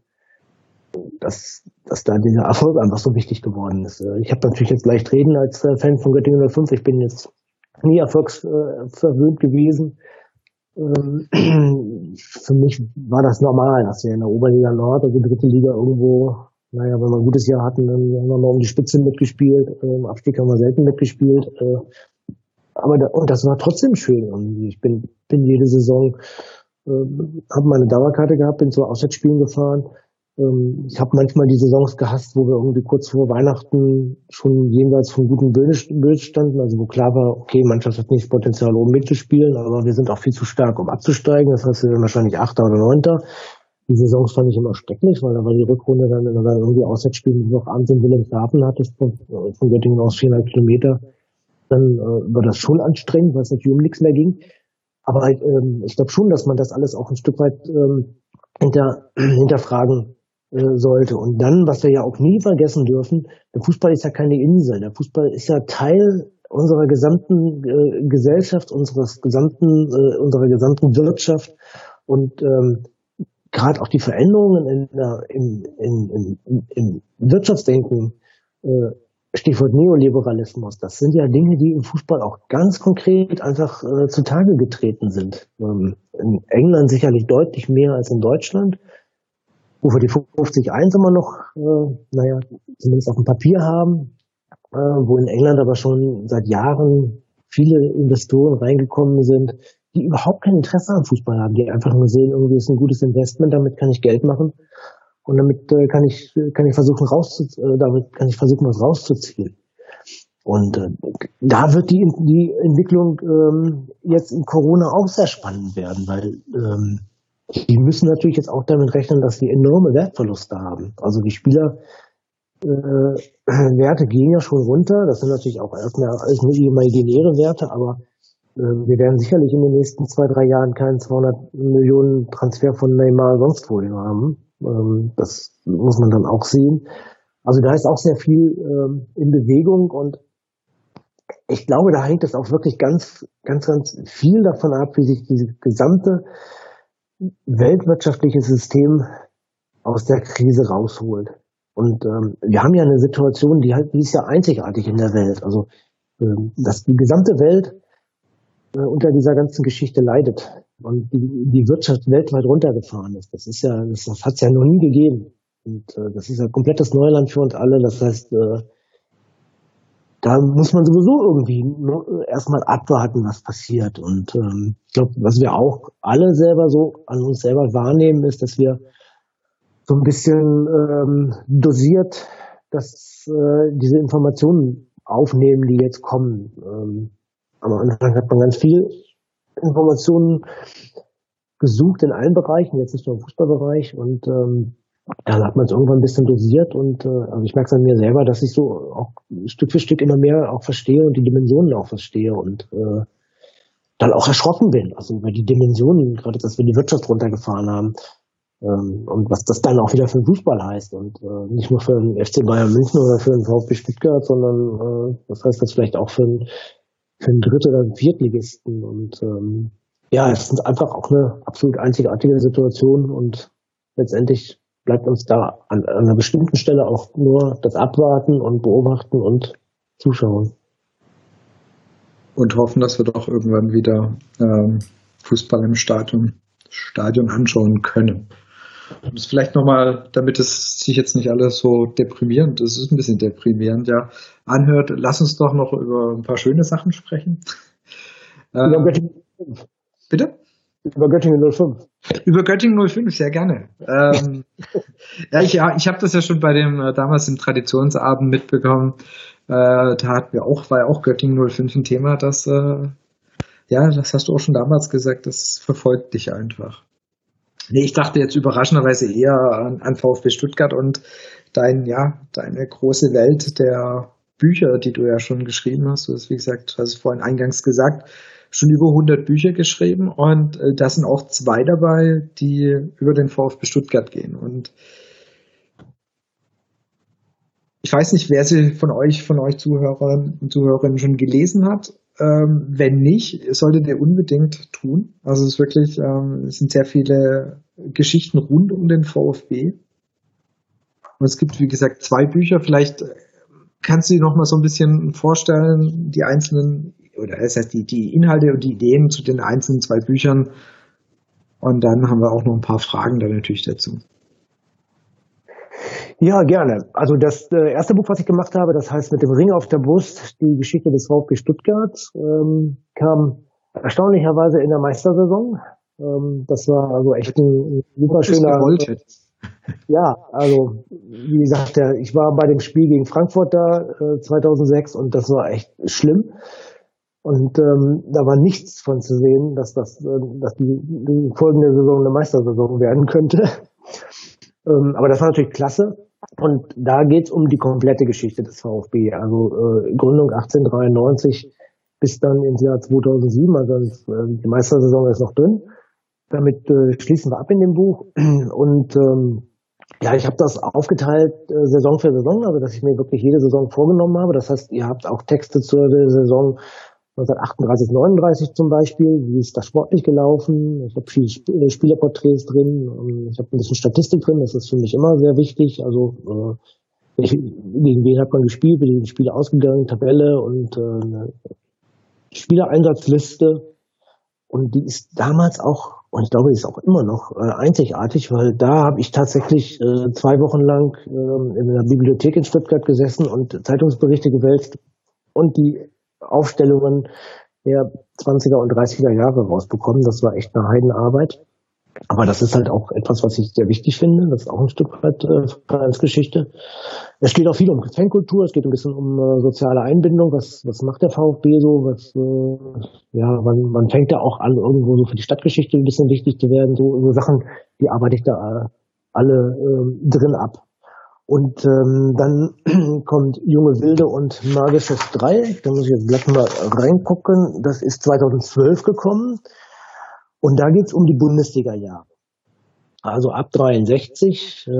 dass, dass da dieser Erfolg einfach so wichtig geworden ist. Äh, ich habe natürlich jetzt leicht reden als äh, Fan von Göttingen 05. Ich bin jetzt nie erfolgsverwöhnt gewesen. Ähm, [CLEARS THROAT] für mich war das normal, dass wir in der Oberliga Nord, also dritte Liga irgendwo, naja, wenn wir ein gutes Jahr hatten, dann haben wir mal um die Spitze mitgespielt. Im ähm, Abstieg haben wir selten mitgespielt. Äh, aber da, und das war trotzdem schön. Und ich bin, bin jede Saison, äh, habe meine Dauerkarte gehabt, bin zu Auswärtsspielen gefahren ähm, ich habe manchmal die Saisons gehasst, wo wir irgendwie kurz vor Weihnachten schon jenseits von guten Bild standen, also wo klar war, okay, Mannschaft hat nicht das Potenzial, oben mitzuspielen, aber wir sind auch viel zu stark, um abzusteigen. Das heißt, wir sind wahrscheinlich Achter oder Neunter. Die Saisons fand ich immer schrecklich, weil da war die Rückrunde dann, wenn du irgendwie Auswärtsspielen noch abends in Wilhelmshaven hattest, von, von Göttingen aus viereinhalb Kilometer, dann äh, war das schon anstrengend, weil es natürlich um nichts mehr ging. Aber ähm, ich glaube schon, dass man das alles auch ein Stück weit ähm, hinter, [CLEARS THROAT] hinterfragen äh, sollte. Und dann, was wir ja auch nie vergessen dürfen, der Fußball ist ja keine Insel. Der Fußball ist ja Teil unserer gesamten äh, Gesellschaft, unseres gesamten, äh, unserer gesamten Wirtschaft. Und ähm, gerade auch die Veränderungen in, in, in, in, im Wirtschaftsdenken, äh, Stichwort Neoliberalismus, das sind ja Dinge, die im Fußball auch ganz konkret einfach äh, zutage getreten sind. Ähm, in England sicherlich deutlich mehr als in Deutschland wo wir die 50-1 immer noch, äh, naja, zumindest auf dem Papier haben, äh, wo in England aber schon seit Jahren viele Investoren reingekommen sind, die überhaupt kein Interesse am Fußball haben, die einfach nur sehen, irgendwie ist ein gutes Investment, damit kann ich Geld machen und damit äh, kann ich kann ich versuchen rauszu äh, damit kann ich versuchen was rauszuziehen. Und äh, da wird die die Entwicklung ähm, jetzt in Corona auch sehr spannend werden, weil ähm, die müssen natürlich jetzt auch damit rechnen, dass sie enorme Wertverluste haben. Also die Spieler äh, [CLEARS THROAT] Werte gehen ja schon runter. Das sind natürlich auch erstmal alles nur imaginäre Werte, aber äh, wir werden sicherlich in den nächsten zwei, drei Jahren keinen 200 Millionen Transfer von Neymar sonst wohin haben. Ähm, das muss man dann auch sehen. Also da ist auch sehr viel ähm, in Bewegung und ich glaube, da hängt es auch wirklich ganz, ganz, ganz viel davon ab, wie sich diese gesamte weltwirtschaftliche System aus der Krise rausholt. Und ähm, wir haben ja eine Situation, die halt, die ist ja einzigartig in der Welt. Also ähm, dass die gesamte Welt äh, unter dieser ganzen Geschichte leidet und die, die Wirtschaft weltweit runtergefahren ist. Das ist ja, das, das hat es ja noch nie gegeben. Und äh, das ist ja komplettes Neuland für uns alle. Das heißt, äh, da muss man sowieso irgendwie erstmal abwarten, was passiert. Und ähm, ich glaube, was wir auch alle selber so an uns selber wahrnehmen, ist, dass wir so ein bisschen ähm, dosiert, dass äh, diese Informationen aufnehmen, die jetzt kommen. Ähm, am Anfang hat man ganz viel Informationen gesucht in allen Bereichen, jetzt nicht nur im Fußballbereich und ähm, dann hat man es irgendwann ein bisschen dosiert und äh, also ich merke es an mir selber, dass ich so auch Stück für Stück immer mehr auch verstehe und die Dimensionen auch verstehe und äh, dann auch erschrocken bin. Also über die Dimensionen, gerade dass wir die Wirtschaft runtergefahren haben ähm, und was das dann auch wieder für den Fußball heißt und äh, nicht nur für den FC Bayern München oder für den VfB Stuttgart, sondern äh, das heißt das vielleicht auch für einen für einen Dritt- oder Viertligisten und ähm, ja, es ist einfach auch eine absolut einzigartige Situation und letztendlich bleibt uns da an, an einer bestimmten Stelle auch nur das Abwarten und Beobachten und Zuschauen. Und hoffen, dass wir doch irgendwann wieder ähm, Fußball im Stadion, Stadion anschauen können. Und das vielleicht nochmal, damit es sich jetzt nicht alles so deprimierend, es ist ein bisschen deprimierend, ja, anhört, lass uns doch noch über ein paar schöne Sachen sprechen. Ähm, bitte? Über Göttingen 05. Über Göttingen 05, sehr gerne. ähm, [LAUGHS] ja, ich, ja, ich habe das ja schon bei dem äh, damals im Traditionsabend mitbekommen. Äh, da hatten wir auch, war ja auch Göttingen 05 ein Thema, das, äh, ja, das hast du auch schon damals gesagt, das verfolgt dich einfach. Nee, ich dachte jetzt überraschenderweise eher an, an VfB Stuttgart und dein, ja, deine große Welt der Bücher, die du ja schon geschrieben hast. Du hast, wie gesagt, hast du vorhin eingangs gesagt, schon über 100 Bücher geschrieben und äh, da sind auch zwei dabei, die über den VfB Stuttgart gehen. Und ich weiß nicht, wer sie von euch, von euch Zuhörern und Zuhörerinnen schon gelesen hat. Ähm, wenn nicht, solltet ihr unbedingt tun. Also es ist wirklich, ähm, es sind sehr viele Geschichten rund um den VfB. Und es gibt, wie gesagt, zwei Bücher. Vielleicht kannst du dir noch mal so ein bisschen vorstellen, die einzelnen oder das heißt die, die Inhalte und die Ideen zu den einzelnen zwei Büchern. Und dann haben wir auch noch ein paar Fragen da natürlich dazu. Ja, gerne. Also das äh, erste Buch, was ich gemacht habe, das heißt mit dem Ring auf der Brust, die Geschichte des VfB Stuttgart, ähm, kam erstaunlicherweise in der Meistersaison. Ähm, das war also echt ein, ein super schöner. [LAUGHS] Ja, also wie gesagt, ich war bei dem Spiel gegen Frankfurt da äh, 2006 und das war echt schlimm. Und ähm, da war nichts von zu sehen, dass das, äh, dass die, die folgende Saison eine Meistersaison werden könnte. [LAUGHS] ähm, aber das war natürlich klasse. Und da geht's um die komplette Geschichte des VfB. Also äh, Gründung 1893 bis dann ins Jahr 2007, also äh, die Meistersaison ist noch drin. Damit äh, schließen wir ab in dem Buch. [CLEARS THROAT] Und ähm, ja, ich habe das aufgeteilt äh, Saison für Saison, also dass ich mir wirklich jede Saison vorgenommen habe. Das heißt, ihr habt auch Texte zur Saison 1938, 39 zum Beispiel, wie ist das sportlich gelaufen? Ich habe viele äh, Spielerporträts drin, ich habe ein bisschen Statistik drin, das ist für mich immer sehr wichtig. Also äh, gegen wen hat man gespielt, wie die Spiele ausgegangen, Tabelle und äh, Spielereinsatzliste. Und die ist damals auch, und ich glaube, die ist auch immer noch äh, einzigartig, weil da habe ich tatsächlich äh, zwei Wochen lang äh, in einer Bibliothek in Stuttgart gesessen und Zeitungsberichte gewälzt und die Aufstellungen der 20er und 30er Jahre rausbekommen. Das war echt eine Heidenarbeit. Aber das ist halt auch etwas, was ich sehr wichtig finde. Das ist auch ein Stück weit äh, Vereinsgeschichte. Es geht auch viel um Fankultur, es geht ein bisschen um äh, soziale Einbindung. Was, was macht der VfB so? Was, äh, ja, man, man fängt ja auch an, irgendwo so für die Stadtgeschichte ein bisschen wichtig zu werden. So, so Sachen, die arbeite ich da äh, alle äh, drin ab. Und ähm, dann [CLEARS THROAT] kommt Junge Wilde und Magisches Dreieck. Da muss ich jetzt gleich mal reingucken. Das ist 2012 gekommen. Und da geht's um die Bundesliga-Jahre. Also ab 63, äh,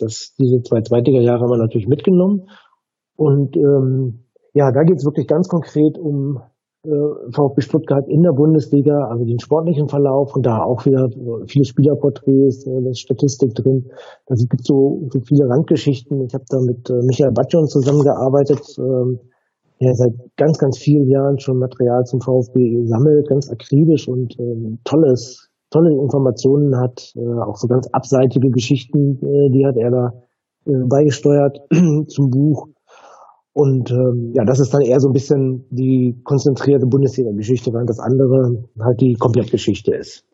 das, diese zwei Zweitliga-Jahre haben wir natürlich mitgenommen. Und ähm, ja, da geht's wirklich ganz konkret um VfB Stuttgart in der Bundesliga, also den sportlichen Verlauf und da auch wieder viele Spielerporträts, äh, das Statistik drin. Also es gibt so, so viele Randgeschichten. Ich habe da mit äh, Michael Batjon zusammengearbeitet, ähm, der seit ganz, ganz vielen Jahren schon Material zum VfB sammelt, ganz akribisch und ähm, tolles, tolle Informationen hat, äh, auch so ganz abseitige Geschichten, äh, die hat er da äh, beigesteuert [CLEARS THROAT] zum Buch. Und ähm, ja, das ist dann eher so ein bisschen die konzentrierte Bundesliga-Geschichte, während das andere halt die Komplettgeschichte ist.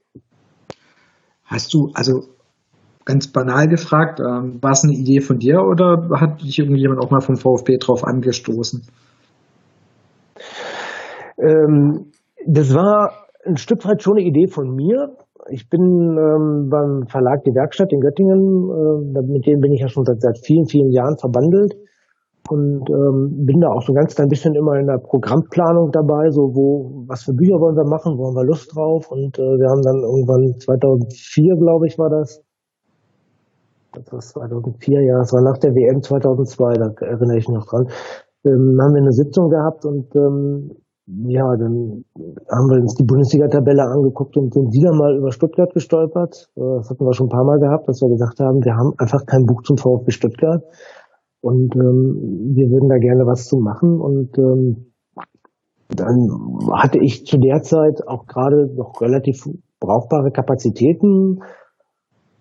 Hast du, also ganz banal gefragt, ähm, war es eine Idee von dir oder hat dich irgendjemand auch mal vom VfB drauf angestoßen? Ähm, das war ein Stück weit schon eine Idee von mir. Ich bin ähm, beim Verlag Die Werkstatt in Göttingen, äh, mit dem bin ich ja schon seit, seit vielen, vielen Jahren verbandelt und ähm, bin da auch so ganz klein bisschen immer in der Programmplanung dabei, so wo, was für Bücher wollen wir machen, wo haben wir Lust drauf und äh, wir haben dann irgendwann 2004, glaube ich, war das, das war 2004, ja, das war nach der WM 2002, da erinnere ich mich noch dran, ähm, haben wir eine Sitzung gehabt und ähm, ja, dann haben wir uns die Bundesliga-Tabelle angeguckt und sind wieder mal über Stuttgart gestolpert. Äh, das hatten wir schon ein paar Mal gehabt, dass wir gesagt haben, wir haben einfach kein Buch zum VfB Stuttgart. Und ähm, wir würden da gerne was zu machen. Und ähm, dann hatte ich zu der Zeit auch gerade noch relativ brauchbare Kapazitäten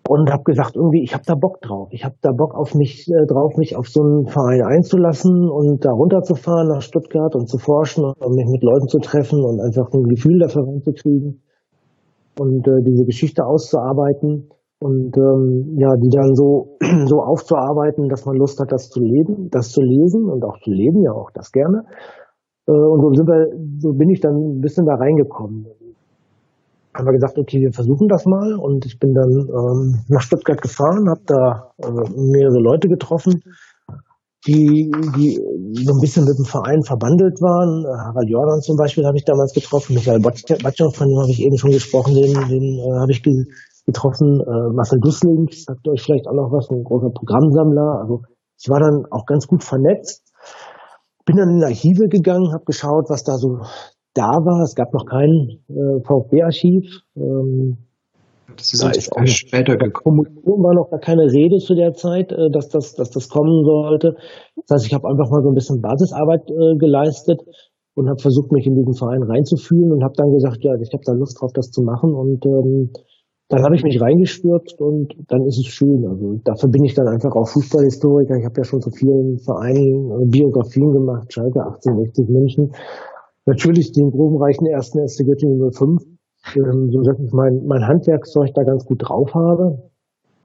und habe gesagt, irgendwie, ich habe da Bock drauf. Ich habe da Bock auf mich äh, drauf, mich auf so einen Verein einzulassen und da runterzufahren nach Stuttgart und zu forschen und mich mit Leuten zu treffen und einfach ein Gefühl dafür reinzukriegen und äh, diese Geschichte auszuarbeiten und ähm, ja, die dann so [CLEARS THROAT] so aufzuarbeiten, dass man Lust hat, das zu leben, das zu lesen und auch zu leben, ja auch das gerne. Äh, und so sind wir, so bin ich dann ein bisschen da reingekommen. Haben wir gesagt, okay, wir versuchen das mal und ich bin dann ähm, nach Stuttgart gefahren, habe da äh, mehrere Leute getroffen, die, die so ein bisschen mit dem Verein verbandelt waren. Harald Jordan zum Beispiel habe ich damals getroffen, Michael Batschov, von dem habe ich eben schon gesprochen, den, den äh, habe ich getroffen. Äh, Marcel Dussling, sagt euch vielleicht auch noch was, ein großer Programmsammler. Also ich war dann auch ganz gut vernetzt. Bin dann in Archive gegangen, habe geschaut, was da so da war. Es gab noch kein äh, VfB-Archiv. Ähm, das ist, da ist auch später gekommen. War noch gar keine Rede zu der Zeit, äh, dass das, dass das kommen sollte. Das heißt, ich habe einfach mal so ein bisschen Basisarbeit äh, geleistet und habe versucht, mich in diesen Verein reinzufühlen und habe dann gesagt, ja, ich habe da Lust drauf, das zu machen und ähm, dann habe ich mich reingestürzt und dann ist es schön. Also dafür bin ich dann einfach auch Fußballhistoriker. Ich habe ja schon zu vielen Vereinen äh, Biografien gemacht, Schalke 1860 München. Natürlich den ruhmreichen ersten SC Göttingen 05, ähm, so dass ich mein, mein Handwerkszeug da ganz gut drauf habe.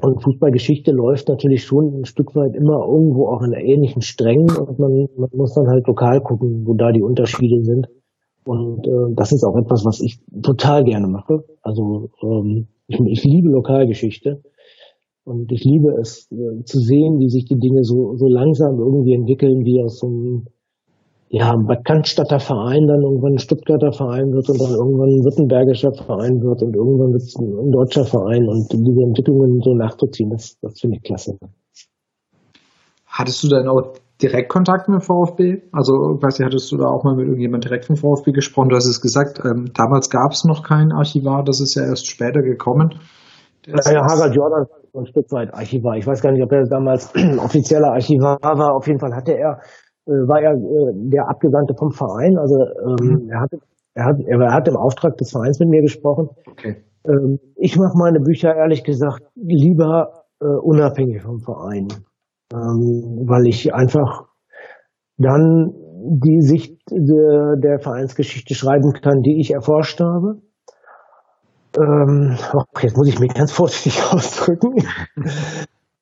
Und Fußballgeschichte läuft natürlich schon ein Stück weit immer irgendwo auch in ähnlichen Strängen und man, man muss dann halt lokal gucken, wo da die Unterschiede sind. Und äh, das ist auch etwas, was ich total gerne mache. Also ähm, ich, ich liebe Lokalgeschichte und ich liebe es äh, zu sehen, wie sich die Dinge so, so langsam irgendwie entwickeln, wie aus so einem ja, Bad Cannstatter Verein dann irgendwann ein Stuttgarter Verein wird und dann irgendwann ein württembergischer Verein wird und irgendwann wird es ein deutscher Verein und diese Entwicklungen so nachzuziehen, das, das finde ich klasse. Hattest du dann auch direkt Kontakt mit dem VfB? Also, weiß ich, hattest du da auch mal mit irgendjemand direkt vom VfB gesprochen? Du hast es gesagt, ähm, damals gab es noch kein Archivar, das ist ja erst später gekommen. Naja, Harald Jordan war ein Stück weit Archivar. Ich weiß gar nicht, ob er damals [CLEARS THROAT] offizieller Archivar war. Auf jeden Fall hatte er, äh, war er äh, der Abgesandte vom Verein. Also ähm, mhm. er, hat, er, hat, er hat im Auftrag des Vereins mit mir gesprochen. Okay. Ähm, ich mache meine Bücher ehrlich gesagt lieber äh, unabhängig vom Verein ähm, weil ich einfach dann die Sicht de, der Vereinsgeschichte schreiben kann, die ich erforscht habe. Ähm, jetzt muss ich mich ganz vorsichtig [LAUGHS] ausdrücken.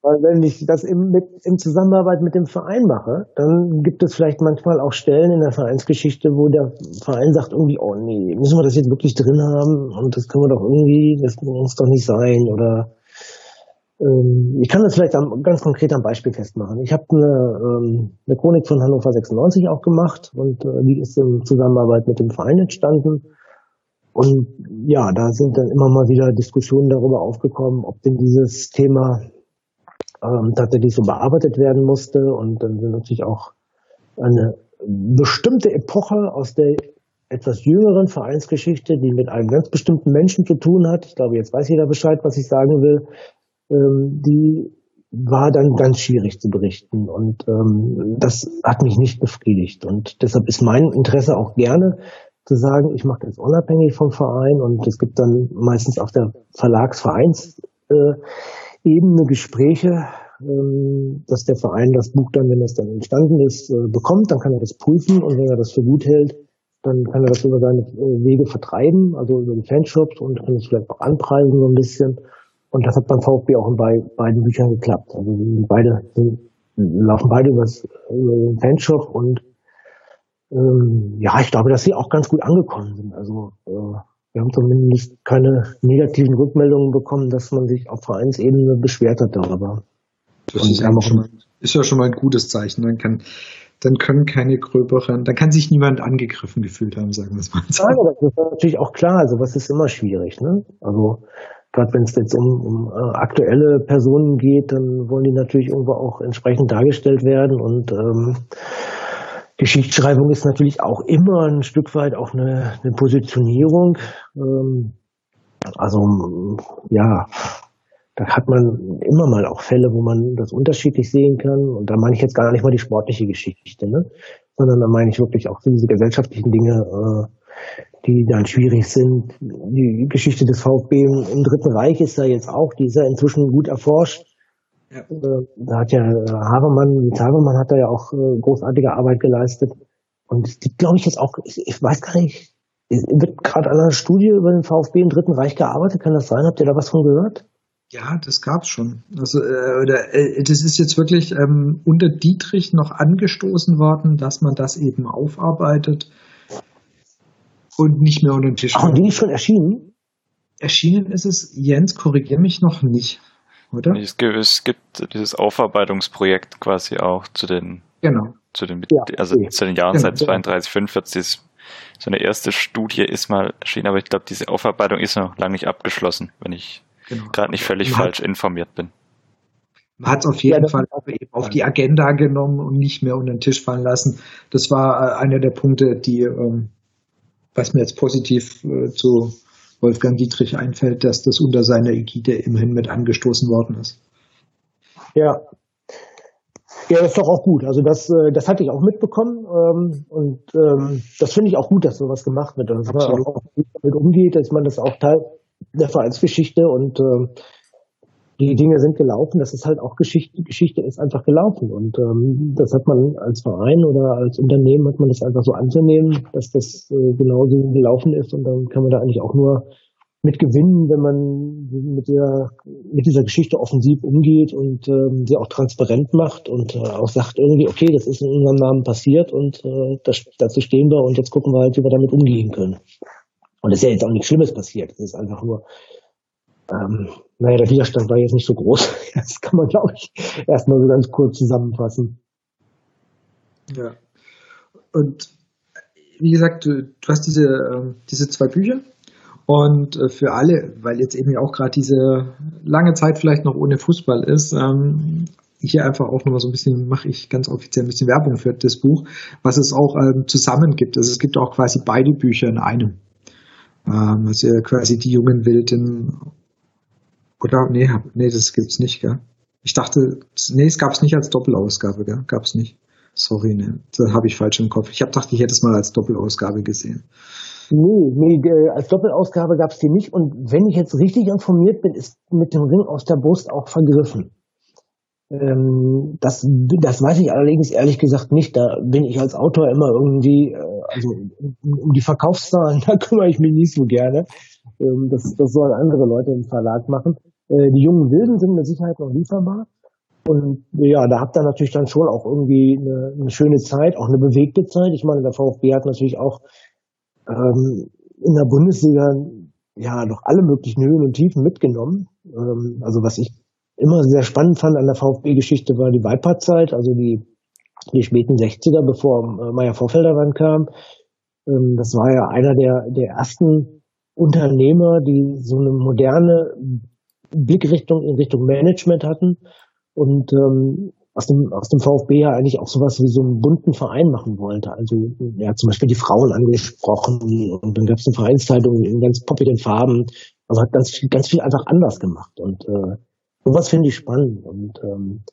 Weil wenn ich das im, mit, in Zusammenarbeit mit dem Verein mache, dann gibt es vielleicht manchmal auch Stellen in der Vereinsgeschichte, wo der Verein sagt irgendwie, oh nee, müssen wir das jetzt wirklich drin haben und das können wir doch irgendwie, das muss doch nicht sein oder ich kann das vielleicht ganz konkret am Beispiel festmachen. Ich habe eine, ähm, eine Chronik von Hannover 96 auch gemacht und äh, die ist in Zusammenarbeit mit dem Verein entstanden. Und ja, da sind dann immer mal wieder Diskussionen darüber aufgekommen, ob denn dieses Thema ähm, tatsächlich so bearbeitet werden musste. Und dann sind natürlich auch eine bestimmte Epoche aus der etwas jüngeren Vereinsgeschichte, die mit einem ganz bestimmten Menschen zu tun hat. Ich glaube, jetzt weiß jeder Bescheid, was ich sagen will. Ähm, die war dann ganz schwierig zu berichten und ähm, das hat mich nicht befriedigt und deshalb ist mein Interesse auch gerne zu sagen, ich mache das unabhängig vom Verein und es gibt dann meistens auf der Verlagsvereins äh, Gespräche, ähm, dass der Verein das Buch dann, wenn es dann entstanden ist, äh, bekommt, dann kann er das prüfen und wenn er das für gut hält, dann kann er das über seine äh, Wege vertreiben, also über die Fanshops und kann es vielleicht auch anpreisen so ein bisschen. Und das hat beim VfB auch in beiden Büchern geklappt. Also beide sind, laufen beide über den Fanshop und ähm, ja, ich glaube, dass sie auch ganz gut angekommen sind. Also äh, wir haben zumindest keine negativen Rückmeldungen bekommen, dass man sich auf Vereinsebene beschwert hat darüber. Das ist ja, mal, ist ja, schon mal, ein gutes Zeichen. Dann kann, dann können keine gröberen, dann kann sich niemand angegriffen gefühlt haben, sagen wir es mal. Ja, aber das ist natürlich auch klar. Also was ist immer schwierig, ne? Also gerade wenn es jetzt um, um äh, aktuelle Personen geht, dann wollen die natürlich irgendwo auch entsprechend dargestellt werden und ähm, Geschichtsschreibung ist natürlich auch immer ein Stück weit auch eine, eine Positionierung. Ähm, also ja, da hat man immer mal auch Fälle, wo man das unterschiedlich sehen kann. Und da meine ich jetzt gar nicht mal die sportliche Geschichte, ne? sondern da meine ich wirklich auch diese gesellschaftlichen Dinge, äh, die dann schwierig sind. Die Geschichte des VfB im, Dritten Reich ist da jetzt auch, die ist ja inzwischen gut erforscht. Ja. Äh, da hat ja äh, Habermann, Habermann hat da ja auch äh, großartige Arbeit geleistet. Und die glaube ich jetzt auch, ich, ich weiß gar nicht, wird gerade an einer Studie über den VfB im Dritten Reich gearbeitet, kann das sein? Habt ihr da was von gehört? Ja, das gab's schon. Also äh, äh, das ist jetzt wirklich ähm, unter Dietrich noch angestoßen worden, dass man das eben aufarbeitet und nicht mehr unter den Tisch. Ach, und die ist schon erschienen? Erschienen ist es, Jens, korrigier mich noch nicht oder? Es gibt, es gibt dieses Aufarbeitungsprojekt quasi auch zu den, genau. zu den, ja, also zu den Jahren genau, seit 32, 45. So eine erste Studie ist mal erschienen, aber ich glaube, diese Aufarbeitung ist noch lange nicht abgeschlossen, wenn ich genau. gerade nicht völlig man falsch informiert bin. Man hat es auf jeden ja, Fall auf die Agenda genommen und nicht mehr unter den Tisch fallen lassen. Das war äh, einer der Punkte, die, ähm, was mir jetzt positiv äh, zu Wolfgang Dietrich einfällt, dass das unter seiner Ägide immerhin mit angestoßen worden ist. Ja. Ja, das ist doch auch gut. Also das, äh, das hatte ich auch mitbekommen ähm, und ähm, das finde ich auch gut, dass sowas gemacht wird und dass man auch damit umgeht, dass man das auch Teil der Vereinsgeschichte und ähm, die Dinge sind gelaufen. Das ist halt auch Geschichte. Geschichte ist einfach gelaufen und ähm, das hat man als Verein oder als Unternehmen hat man das einfach so anzunehmen, dass das äh, genauso gelaufen ist und dann kann man da eigentlich auch nur mit gewinnen, wenn man mit dieser, mit dieser Geschichte offensiv umgeht und ähm, sie auch transparent macht und äh, auch sagt irgendwie, okay, das ist in unserem Namen passiert und äh, das, dazu stehen wir und jetzt gucken wir halt, wie wir damit umgehen können. Und es ist ja jetzt auch nichts Schlimmes passiert. Es ist einfach nur ähm, naja, der Widerstand war jetzt nicht so groß. [LAUGHS] Das kann man, glaube ich, erstmal so ganz kurz zusammenfassen. Ja. Und wie gesagt, du, du hast diese, äh, diese zwei Bücher. Und äh, für alle, weil jetzt eben auch gerade diese lange Zeit vielleicht noch ohne Fußball ist, ähm, hier einfach auch nochmal so ein bisschen, mache ich ganz offiziell ein bisschen Werbung für das Buch, was es auch ähm, zusammen gibt. Also es gibt auch quasi beide Bücher in einem. Ähm, also quasi die jungen Wilden oder? Nee, hab, nee, das gibt's nicht, gell? Ich dachte, nee, es gab's nicht als Doppelausgabe, gell? Gab's nicht. Sorry, ne. Da habe ich falsch im Kopf. Ich hab dachte, ich hätte es mal als Doppelausgabe gesehen. Nee, nee, als Doppelausgabe gab's die nicht. Und wenn ich jetzt richtig informiert bin, ist mit dem Ring aus der Brust auch vergriffen. Ähm, das, das weiß ich allerdings ehrlich gesagt nicht. Da bin ich als Autor immer irgendwie, äh, also um die Verkaufszahlen, [LAUGHS] da kümmere ich mich nicht so gerne. Ähm, das, das sollen andere Leute im Verlag machen. Äh, die jungen Wilden sind mit Sicherheit noch lieferbar. Und ja, da habt ihr natürlich dann schon auch irgendwie eine, eine schöne Zeit, auch eine bewegte Zeit. Ich meine, der VfB hat natürlich auch ähm, in der Bundesliga ja noch alle möglichen Höhen und Tiefen mitgenommen. Ähm, also was ich immer sehr spannend fand an der VfB-Geschichte war die Weipart-Zeit, also die, die späten 60er, bevor äh, Meier Vorfelder kam. Ähm, das war ja einer der, der ersten Unternehmer, die so eine moderne Blickrichtung in Richtung Management hatten und ähm, aus dem, aus dem VfB ja eigentlich auch sowas wie so einen bunten Verein machen wollte. Also er hat zum Beispiel die Frauen angesprochen und dann gab es eine Vereinszeitung in ganz poppigen Farben. Also hat ganz viel, ganz viel einfach anders gemacht. Und äh, sowas finde ich spannend. Und ähm,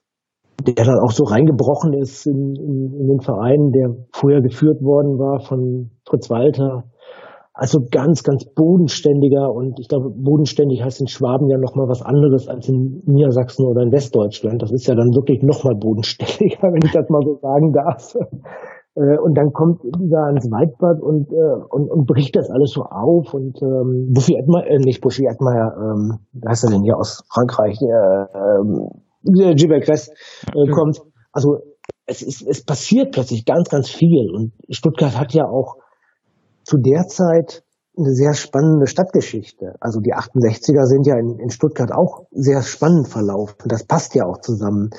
der dann auch so reingebrochen ist in, in, in den Verein, der vorher geführt worden war von Fritz Walter, also ganz, ganz bodenständiger und ich glaube, bodenständig heißt in Schwaben ja nochmal was anderes als in Niedersachsen oder in Westdeutschland. Das ist ja dann wirklich nochmal bodenständiger, [LAUGHS] wenn ich das mal so sagen darf. Äh, und dann kommt dieser ans Weidbad und, äh, und, und bricht das alles so auf und ähm, Buffy Edmeier, äh, nicht Buffy Edmeier, ähm, wer heißt er denn hier aus Frankreich, äh, äh, Gilbert Kress äh, kommt. Also es, ist, es passiert plötzlich ganz, ganz viel und Stuttgart hat ja auch zu der Zeit eine sehr spannende Stadtgeschichte. Also die 68er sind ja in, in Stuttgart auch sehr spannend verlaufen. Das passt ja auch zusammen.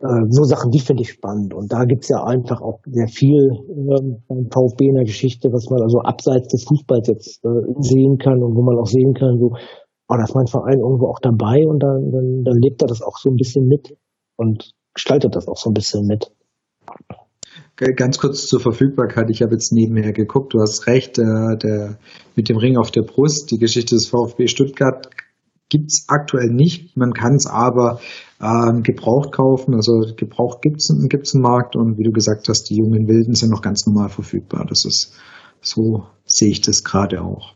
Äh, so Sachen, die finde ich spannend. Und da gibt's ja einfach auch sehr viel ähm, beim VfB in der Geschichte, was man also abseits des Fußballs jetzt äh, sehen kann und wo man auch sehen kann, so, oh, da ist mein Verein irgendwo auch dabei und dann, dann, dann lebt er das auch so ein bisschen mit und gestaltet das auch so ein bisschen mit. Ganz kurz zur Verfügbarkeit. Ich habe jetzt nebenher geguckt. Du hast recht, äh, der, mit dem Ring auf der Brust, die Geschichte des VfB Stuttgart gibt's aktuell nicht. Man kann es aber ähm, gebraucht kaufen. Also gebraucht gibt's gibt's einen Markt und wie du gesagt hast, die jungen Wilden sind noch ganz normal verfügbar. Das ist so sehe ich das gerade auch.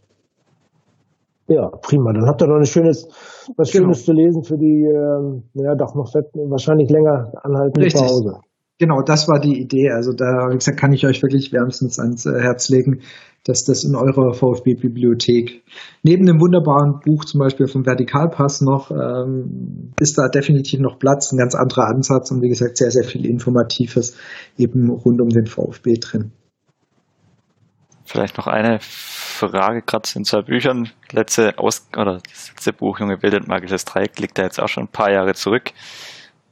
Ja, prima. Dann habt ihr noch ein schönes, was genau. Schönes zu lesen für die, ähm, ja, doch noch wahrscheinlich länger anhaltende Pause. Genau, das war die Idee. Also da, wie gesagt, kann ich euch wirklich wärmstens ans äh, Herz legen, dass das in eurer VfB-Bibliothek neben dem wunderbaren Buch zum Beispiel vom Vertikalpass noch ähm, ist da definitiv noch Platz, ein ganz anderer Ansatz und wie gesagt sehr, sehr viel Informatives eben rund um den VfB drin. Vielleicht noch eine Frage, gerade in zwei Büchern. Letzte Aus oder das letzte Buch, Junge Bild und Magisches Dreieck, liegt da jetzt auch schon ein paar Jahre zurück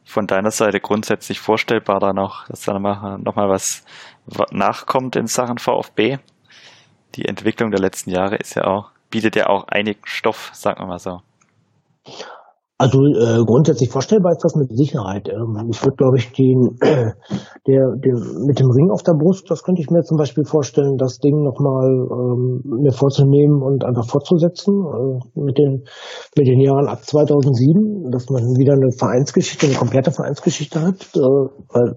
von deiner Seite grundsätzlich vorstellbar, da noch, dass da nochmal noch mal was nachkommt in Sachen VfB? Die Entwicklung der letzten Jahre ist ja auch, bietet ja auch einigen Stoff, sagen wir mal so. Also äh, grundsätzlich vorstellbar ist das mit Sicherheit. Ähm, ich würde, glaube ich, den, äh, [CLEARS THROAT] der, der, mit dem Ring auf der Brust, das könnte ich mir zum Beispiel vorstellen, das Ding nochmal ähm, mir vorzunehmen und einfach fortzusetzen äh, mit den mit den Jahren ab 2007, dass man wieder eine Vereinsgeschichte, eine komplette Vereinsgeschichte hat. Äh, weil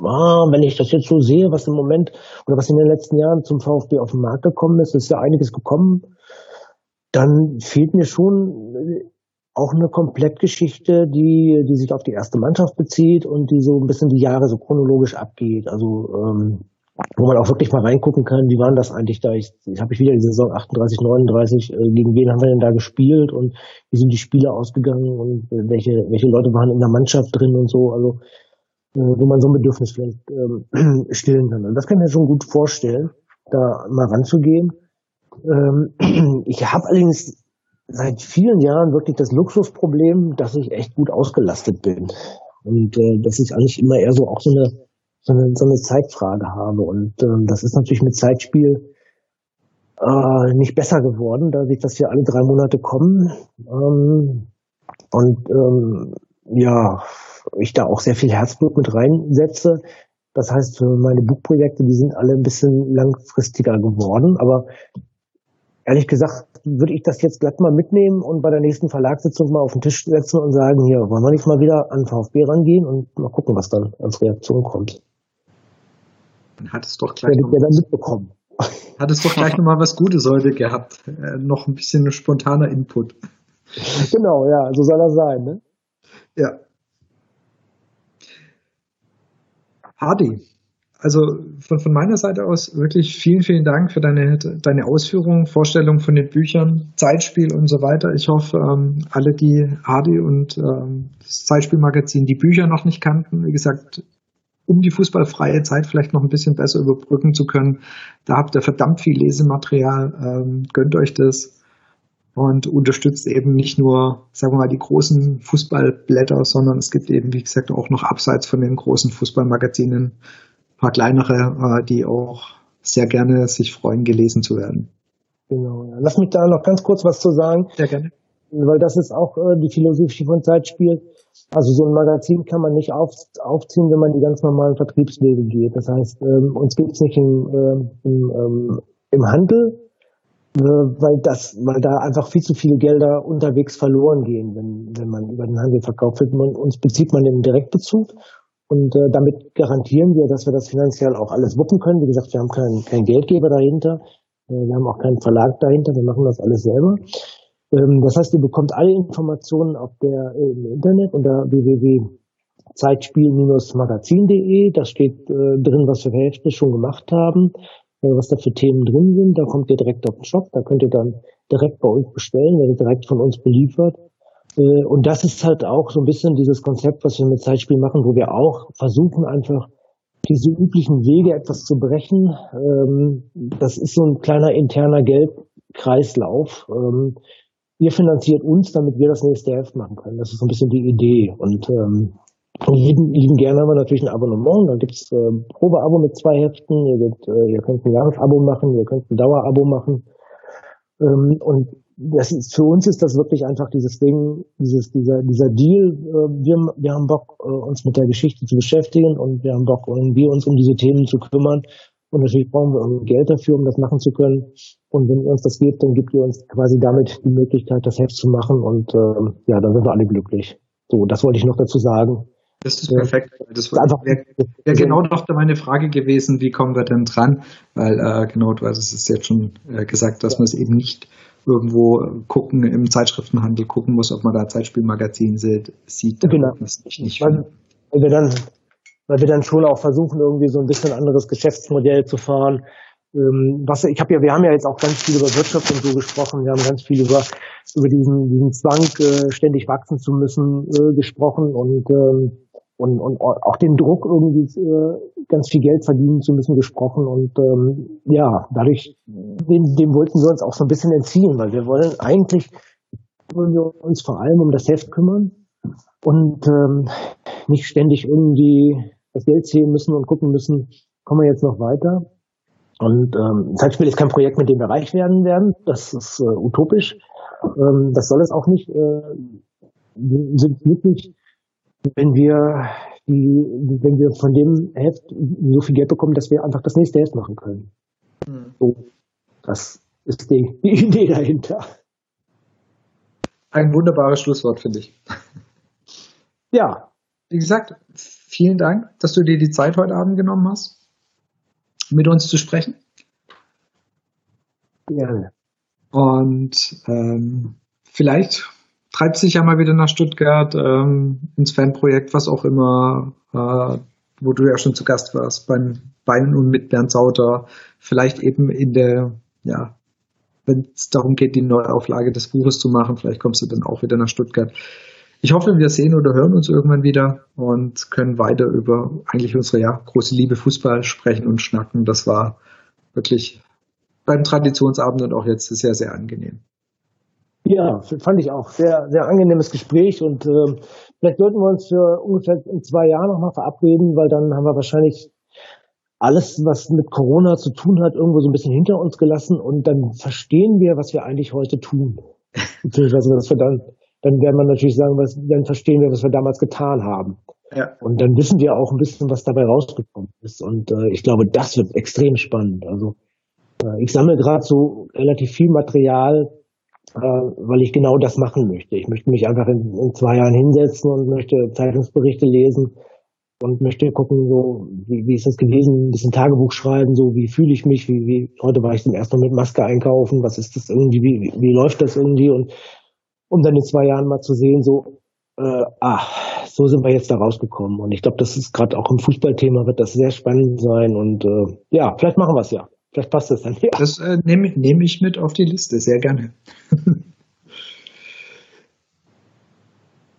ah, wenn ich das jetzt so sehe, was im Moment oder was in den letzten Jahren zum VfB auf den Markt gekommen ist, ist ja einiges gekommen. Dann fehlt mir schon auch eine Komplettgeschichte, die, die sich auf die erste Mannschaft bezieht und die so ein bisschen die Jahre so chronologisch abgeht. Also ähm, wo man auch wirklich mal reingucken kann, wie waren das eigentlich da? Ich, ich habe ich wieder die Saison 38, 39, äh, gegen wen haben wir denn da gespielt und wie sind die Spiele ausgegangen und äh, welche, welche Leute waren in der Mannschaft drin und so, also äh, wo man so ein Bedürfnis vielleicht ähm, [CLEARS THROAT] stillen kann. Und das kann ich mir schon gut vorstellen, da mal ranzugehen. Ähm, [CLEARS THROAT] ich habe allerdings seit vielen Jahren wirklich das Luxusproblem, dass ich echt gut ausgelastet bin. Und äh, dass ich eigentlich immer eher so auch so eine, so eine, so eine Zeitfrage habe. Und ähm, das ist natürlich mit Zeitspiel äh, nicht besser geworden, da sich das hier alle drei Monate kommen. Ähm, und ähm, ja, ich da auch sehr viel Herzblut mit reinsetze. Das heißt, meine Buchprojekte, die sind alle ein bisschen langfristiger geworden. Aber ehrlich gesagt würde ich das jetzt glatt mal mitnehmen und bei der nächsten Verlagssitzung mal auf den Tisch setzen und sagen, hier, wollen wir nicht mal wieder an VfB rangehen und mal gucken, was dann als Reaktion kommt. Dann [LAUGHS] hat es doch gleich noch, dann mitbekommen. Hat es doch gleich nochmal was Gutes heute gehabt. Äh, noch ein bisschen spontaner Input. [LAUGHS] Genau, ja, so soll das sein, ne? Ja. Hardy, also von, von meiner Seite aus wirklich vielen, vielen Dank für deine, deine Ausführungen, Vorstellungen von den Büchern, Zeitspiel und so weiter. Ich hoffe, ähm, alle, die Hardy und ähm, das Zeitspielmagazin die Bücher noch nicht kannten, wie gesagt, um die fußballfreie Zeit vielleicht noch ein bisschen besser überbrücken zu können, da habt ihr verdammt viel Lesematerial. Ähm, gönnt euch das und unterstützt eben nicht nur, sagen wir mal, die großen Fußballblätter, sondern es gibt eben, wie gesagt, auch noch abseits von den großen Fußballmagazinen paar kleinere, äh, die auch sehr gerne sich freuen, gelesen zu werden. Genau. Ja. Lass mich da noch ganz kurz was zu sagen. Sehr gerne. Weil das ist auch äh, die Philosophie von Zeitspiel. Also so ein Magazin kann man nicht auf, aufziehen, wenn man die ganz normalen Vertriebswege geht. Das heißt, ähm, uns gibt es nicht im, äh, im, ähm, im Handel, äh, weil das, weil da einfach viel zu viele Gelder unterwegs verloren gehen, wenn, wenn man über den Handel verkauft wird. Man, uns bezieht man im Direktbezug und äh, damit garantieren wir, dass wir das finanziell auch alles wuppen können. Wie gesagt, wir haben keinen kein Geldgeber dahinter. Äh, wir haben auch keinen Verlag dahinter. Wir machen das alles selber. Ähm, das heißt, ihr bekommt alle Informationen auf der, äh, im Internet unter www.zeitspiel-magazin.de. Da steht äh, drin, was wir für Hälfte schon gemacht haben, äh, was da für Themen drin sind. Da kommt ihr direkt auf den Shop. Da könnt ihr dann direkt bei uns bestellen, werdet direkt von uns beliefert. Äh, und das ist halt auch so ein bisschen dieses Konzept, was wir mit Zeitspiel machen, wo wir auch versuchen einfach diese üblichen Wege etwas zu brechen. Ähm, das ist so ein kleiner interner Geldkreislauf. Ähm, ihr finanziert uns, damit wir das nächste Heft machen können. Das ist so ein bisschen die Idee. Und ähm, lieben, lieben gerne haben wir natürlich ein Abonnement. Da gibt's äh, Probeabo mit zwei Heften. Ihr, könnt, äh, ihr könnt ein Jahresabo machen, ihr könnt ein Dauerabo machen. Und das ist, für uns ist das wirklich einfach dieses Ding, dieses, dieser, dieser Deal. Äh, wir, wir haben Bock, äh, uns mit der Geschichte zu beschäftigen und wir haben Bock, irgendwie uns um diese Themen zu kümmern. Und natürlich brauchen wir Geld dafür, um das machen zu können. Und wenn ihr uns das gebt, dann gibt ihr uns quasi damit die Möglichkeit, das Heft zu machen. Und äh, ja, dann sind wir alle glücklich. So, das wollte ich noch dazu sagen. Das ist perfekt. Das wäre wär genau noch meine Frage gewesen, wie kommen wir denn dran? Weil äh, genau, du hast es jetzt schon äh, gesagt, dass man es eben nicht irgendwo gucken, im Zeitschriftenhandel gucken muss, ob man da Zeitspielmagazin sieht, sieht genau. das nicht, nicht weil, weil, wir dann, weil wir dann schon auch versuchen, irgendwie so ein bisschen anderes Geschäftsmodell zu fahren. Ähm, was ich habe ja, wir haben ja jetzt auch ganz viel über Wirtschaft und so gesprochen. Wir haben ganz viel über über diesen diesen Zwang, äh, ständig wachsen zu müssen, äh, gesprochen und ähm, und, und auch den Druck irgendwie äh, ganz viel Geld verdienen zu müssen gesprochen und ähm, ja dadurch dem, dem wollten wir uns auch so ein bisschen entziehen, weil wir wollen eigentlich wollen wir uns vor allem um das Heft kümmern und ähm, nicht ständig irgendwie das Geld zählen müssen und gucken müssen, kommen wir jetzt noch weiter. Und ähm, Zeitspiel ist kein Projekt, mit dem wir reich werden werden. Das ist äh, utopisch. Ähm, das soll es auch nicht. Äh, sind wirklich wenn wir die, wenn wir von dem Heft so viel Geld bekommen, dass wir einfach das nächste Heft machen können. Mhm. So, das ist die, [LAUGHS] die Idee dahinter. Ein wunderbares Schlusswort, finde ich. Ja. Wie gesagt, vielen Dank, dass du dir die Zeit heute Abend genommen hast, mit uns zu sprechen. Gerne. Und ähm, vielleicht treibt sich ja mal wieder nach Stuttgart ähm, ins Fanprojekt, was auch immer, äh, wo du ja schon zu Gast warst, beim Beinen und mit Bernd Sauter, vielleicht eben in der, ja, wenn es darum geht, die Neuauflage des Buches zu machen, vielleicht kommst du dann auch wieder nach Stuttgart. Ich hoffe, wir sehen oder hören uns irgendwann wieder und können weiter über eigentlich unsere ja, große Liebe Fußball sprechen und schnacken. Das war wirklich beim Traditionsabend und auch jetzt sehr, sehr angenehm. Ja, fand ich auch. Sehr, sehr angenehmes Gespräch und äh, vielleicht sollten wir uns für ungefähr in zwei Jahren nochmal verabreden, weil dann haben wir wahrscheinlich alles, was mit Corona zu tun hat, irgendwo so ein bisschen hinter uns gelassen und dann verstehen wir, was wir eigentlich heute tun. [LAUGHS] Beziehungsweise, dass wir dann, dann werden wir natürlich sagen, was, dann verstehen wir, was wir damals getan haben. Ja. Und dann wissen wir auch ein bisschen, was dabei rausgekommen ist. Und äh, ich glaube, das wird extrem spannend. Also äh, ich sammle gerade so relativ viel Material, äh, weil ich genau das machen möchte. Ich möchte mich einfach in, in, zwei Jahren hinsetzen und möchte Zeitungsberichte lesen und möchte gucken, so wie, wie ist das gewesen, ein bisschen Tagebuch schreiben, so wie fühle ich mich, wie, wie heute war ich zum ersten Mal mit Maske einkaufen, was ist das irgendwie, wie, wie, läuft das irgendwie und um dann in zwei Jahren mal zu sehen, so äh, ah, so sind wir jetzt da rausgekommen. Und ich glaube, das ist gerade auch im Fußballthema, wird das sehr spannend sein. Und äh, ja, vielleicht machen wir es ja. Vielleicht passt das dann. Ja. Das äh, nehme nehm ich mit auf die Liste, sehr gerne. [LAUGHS]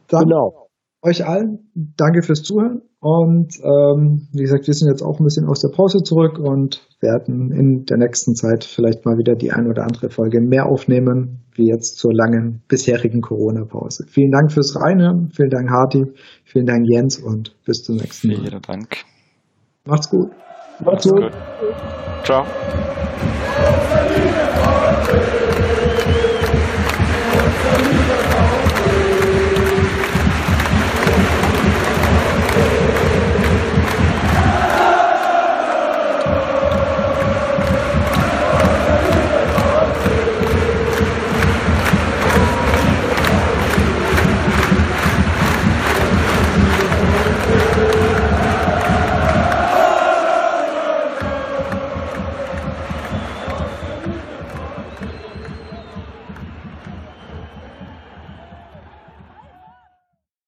dann genau. euch allen danke fürs Zuhören. Und ähm, wie gesagt, wir sind jetzt auch ein bisschen aus der Pause zurück und werden in der nächsten Zeit vielleicht mal wieder die ein oder andere Folge mehr aufnehmen, wie jetzt zur langen bisherigen Corona-Pause. Vielen Dank fürs Reinhören, vielen Dank Harti, vielen Dank Jens und bis zum nächsten Mal. Vielen Dank. Macht's gut. Macht's, gut. Ciao.